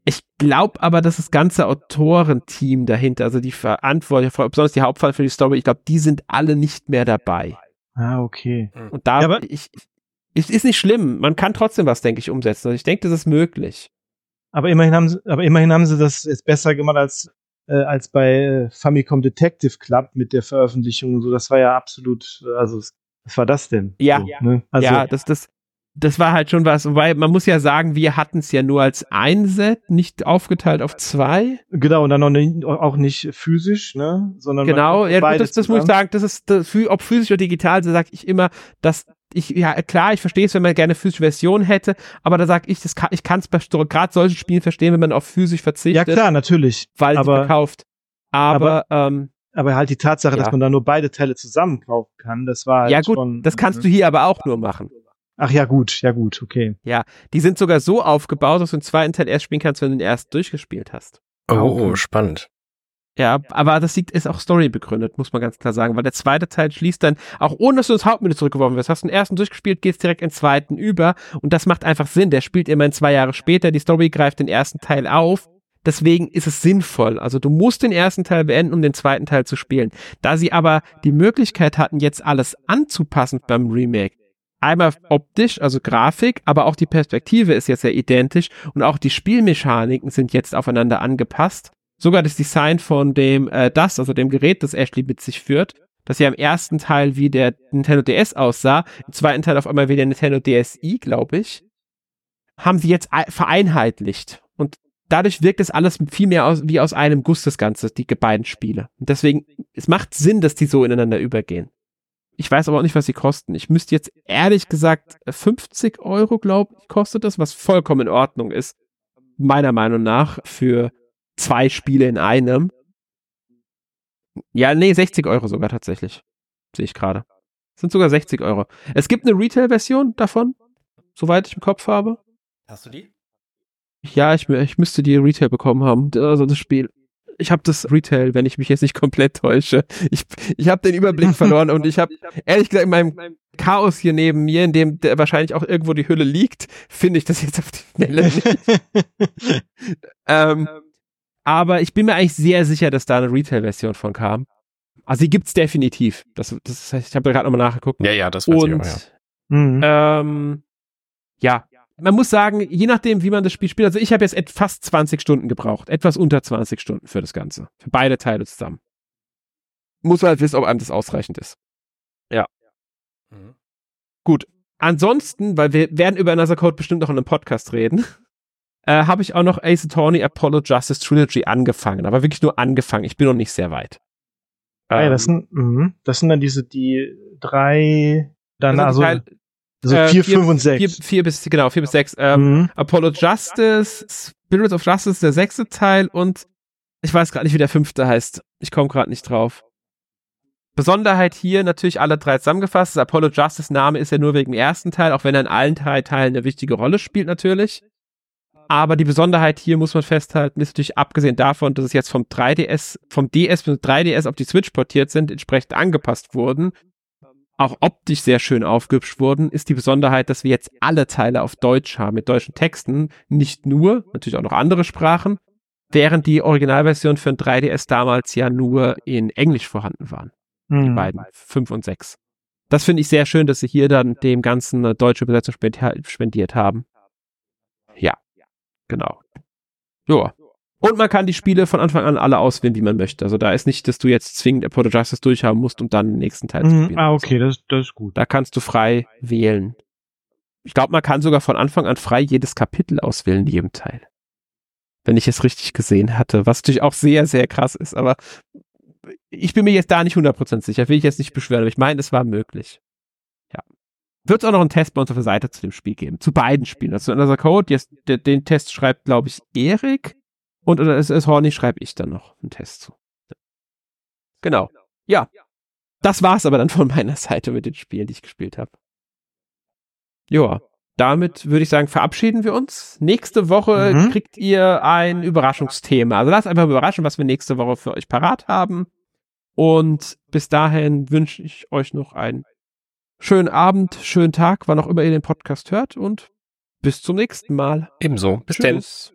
Ich glaube aber, dass das ganze Autorenteam dahinter, also die Verantwortlichen, besonders die Hauptfall für die Story, ich glaube, die sind alle nicht mehr dabei. Ah, okay. Und da, Ja, aber- ich, es ist nicht schlimm. Man kann trotzdem was, denke ich, umsetzen. Also ich denke, das ist möglich. Aber immerhin haben sie, aber immerhin haben sie das jetzt besser gemacht als äh, als bei äh, Famicom Detective Club mit der Veröffentlichung und so. Das war ja absolut, äh, also was war das denn? Ja. So, ne? Also, ja, das, das, das war halt schon was, weil man muss ja sagen, wir hatten es ja nur als ein Set, nicht aufgeteilt auf zwei. genau, und dann noch nicht, auch nicht physisch, ne? Sondern Genau, ja, das, das muss ich sagen, das ist, das, ob physisch oder digital, so sage ich immer, das ich, ja, klar, ich verstehe es, wenn man gerne physische Version hätte, aber da sag ich, das kann, ich kann es bei gerade solchen Spielen verstehen, wenn man auf physisch verzichtet. Ja, klar, natürlich. Weil aber, verkauft. Aber, aber, ähm, aber halt die Tatsache, ja. dass man da nur beide Teile zusammen kaufen kann, das war halt Ja, gut, schon, das kannst du hier aber auch nur machen. Ach ja, gut, ja, gut, okay. Ja, die sind sogar so aufgebaut, dass du den zweiten Teil erst spielen kannst, wenn du den ersten durchgespielt hast. Oh, okay. spannend. Ja, aber das liegt, ist auch Story begründet, muss man ganz klar sagen, weil der zweite Teil schließt dann, auch ohne dass du ins Hauptmenü zurückgeworfen wirst, hast du den ersten durchgespielt, gehst direkt in den zweiten über und das macht einfach Sinn. Der spielt immerhin zwei Jahre später, die Story greift den ersten Teil auf, deswegen ist es sinnvoll. Also du musst den ersten Teil beenden, um den zweiten Teil zu spielen. Da sie aber die Möglichkeit hatten, jetzt alles anzupassen beim Remake, einmal optisch, also Grafik, aber auch die Perspektive ist jetzt ja identisch und auch die Spielmechaniken sind jetzt aufeinander angepasst sogar das Design von dem äh, das, also dem Gerät, das Ashley mit sich führt, das ja im ersten Teil wie der Nintendo DS aussah, im zweiten Teil auf einmal wie der Nintendo DSi, glaube ich, haben sie jetzt vereinheitlicht. Und dadurch wirkt es alles viel mehr aus, wie aus einem Guss, das Ganze, die beiden Spiele. Und deswegen, es macht Sinn, dass die so ineinander übergehen. Ich weiß aber auch nicht, was sie kosten. Ich müsste jetzt ehrlich gesagt 50 Euro, glaube ich, kostet das, was vollkommen in Ordnung ist. Meiner Meinung nach für zwei Spiele in einem. Ja, nee, 60 Euro sogar tatsächlich. Sehe ich gerade. Sind sogar 60 Euro. Es gibt eine Retail-Version davon, soweit ich im Kopf habe. Hast du die? Ja, ich, ich müsste die Retail bekommen haben. Also das Spiel. Ich habe das Retail, wenn ich mich jetzt nicht komplett täusche. Ich, ich habe den Überblick verloren und ich habe ehrlich gesagt in meinem Chaos hier neben mir, in dem wahrscheinlich auch irgendwo die Hülle liegt, finde ich das jetzt auf die Schnelle nicht. ähm, aber ich bin mir eigentlich sehr sicher, dass da eine Retail-Version von kam. Also die gibt's definitiv. Das, das heißt, ich habe da gerade nochmal nachgeguckt. Ja, ja, das weiß Und, ich auch, ja. Mhm. Ähm, ja, man muss sagen, je nachdem, wie man das Spiel spielt, also ich habe jetzt fast 20 Stunden gebraucht, etwas unter 20 Stunden für das Ganze, für beide Teile zusammen. Muss man halt wissen, ob einem das ausreichend ist. Ja. Mhm. Gut. Ansonsten, weil wir werden über Another Code bestimmt noch in einem Podcast reden, äh, habe ich auch noch Ace Attorney Apollo Justice Trilogy angefangen, aber wirklich nur angefangen. Ich bin noch nicht sehr weit. Ah, ja, das ähm, sind, mh, das sind dann diese, die drei, dann also, Teil, also äh, vier, fünf und sechs. Vier, vier bis, genau, vier bis sechs. Ähm, mhm. Apollo Justice, Spirits of Justice, der sechste Teil und ich weiß gerade nicht, wie der fünfte heißt. Ich komme gerade nicht drauf. Besonderheit hier natürlich alle drei zusammengefasst. Das Apollo Justice Name ist ja nur wegen dem ersten Teil, auch wenn er in allen drei Teilen eine wichtige Rolle spielt natürlich. Aber die Besonderheit hier muss man festhalten, ist natürlich abgesehen davon, dass es jetzt vom 3DS, vom DS bis 3DS auf die Switch portiert sind, entsprechend angepasst wurden, auch optisch sehr schön aufgehübscht wurden, ist die Besonderheit, dass wir jetzt alle Teile auf Deutsch haben, mit deutschen Texten, nicht nur, natürlich auch noch andere Sprachen, während die Originalversion für ein 3DS damals ja nur in Englisch vorhanden waren. Mhm. Die beiden, 5 und 6. Das finde ich sehr schön, dass sie hier dann dem Ganzen eine deutsche Übersetzung spendiert haben. Ja. Genau. Ja. Und man kann die Spiele von Anfang an alle auswählen, wie man möchte. Also da ist nicht, dass du jetzt zwingend Apollo Justice durchhaben musst, um dann den nächsten Teil mhm, zu spielen. Ah, okay, das, das ist gut. Da kannst du frei wählen. Ich glaube, man kann sogar von Anfang an frei jedes Kapitel auswählen in jedem Teil. Wenn ich es richtig gesehen hatte, was natürlich auch sehr, sehr krass ist, aber ich bin mir jetzt da nicht 100% sicher, will ich jetzt nicht beschweren, aber ich meine, es war möglich wird es auch noch einen Test bei uns auf der Seite zu dem Spiel geben. Zu beiden Spielen. Also Another Code, jetzt, den, den Test schreibt, glaube ich, Erik. Und oder es ist Horny, schreibe ich dann noch einen Test zu. Genau. Ja. Das war's aber dann von meiner Seite mit den Spielen, die ich gespielt habe. Joa. Damit würde ich sagen, verabschieden wir uns. Nächste Woche mhm. kriegt ihr ein Überraschungsthema. Also lasst einfach überraschen, was wir nächste Woche für euch parat haben. Und bis dahin wünsche ich euch noch einen schönen Abend, schönen Tag, wann auch immer ihr den Podcast hört und bis zum nächsten Mal. Ebenso. Bis Tschüss.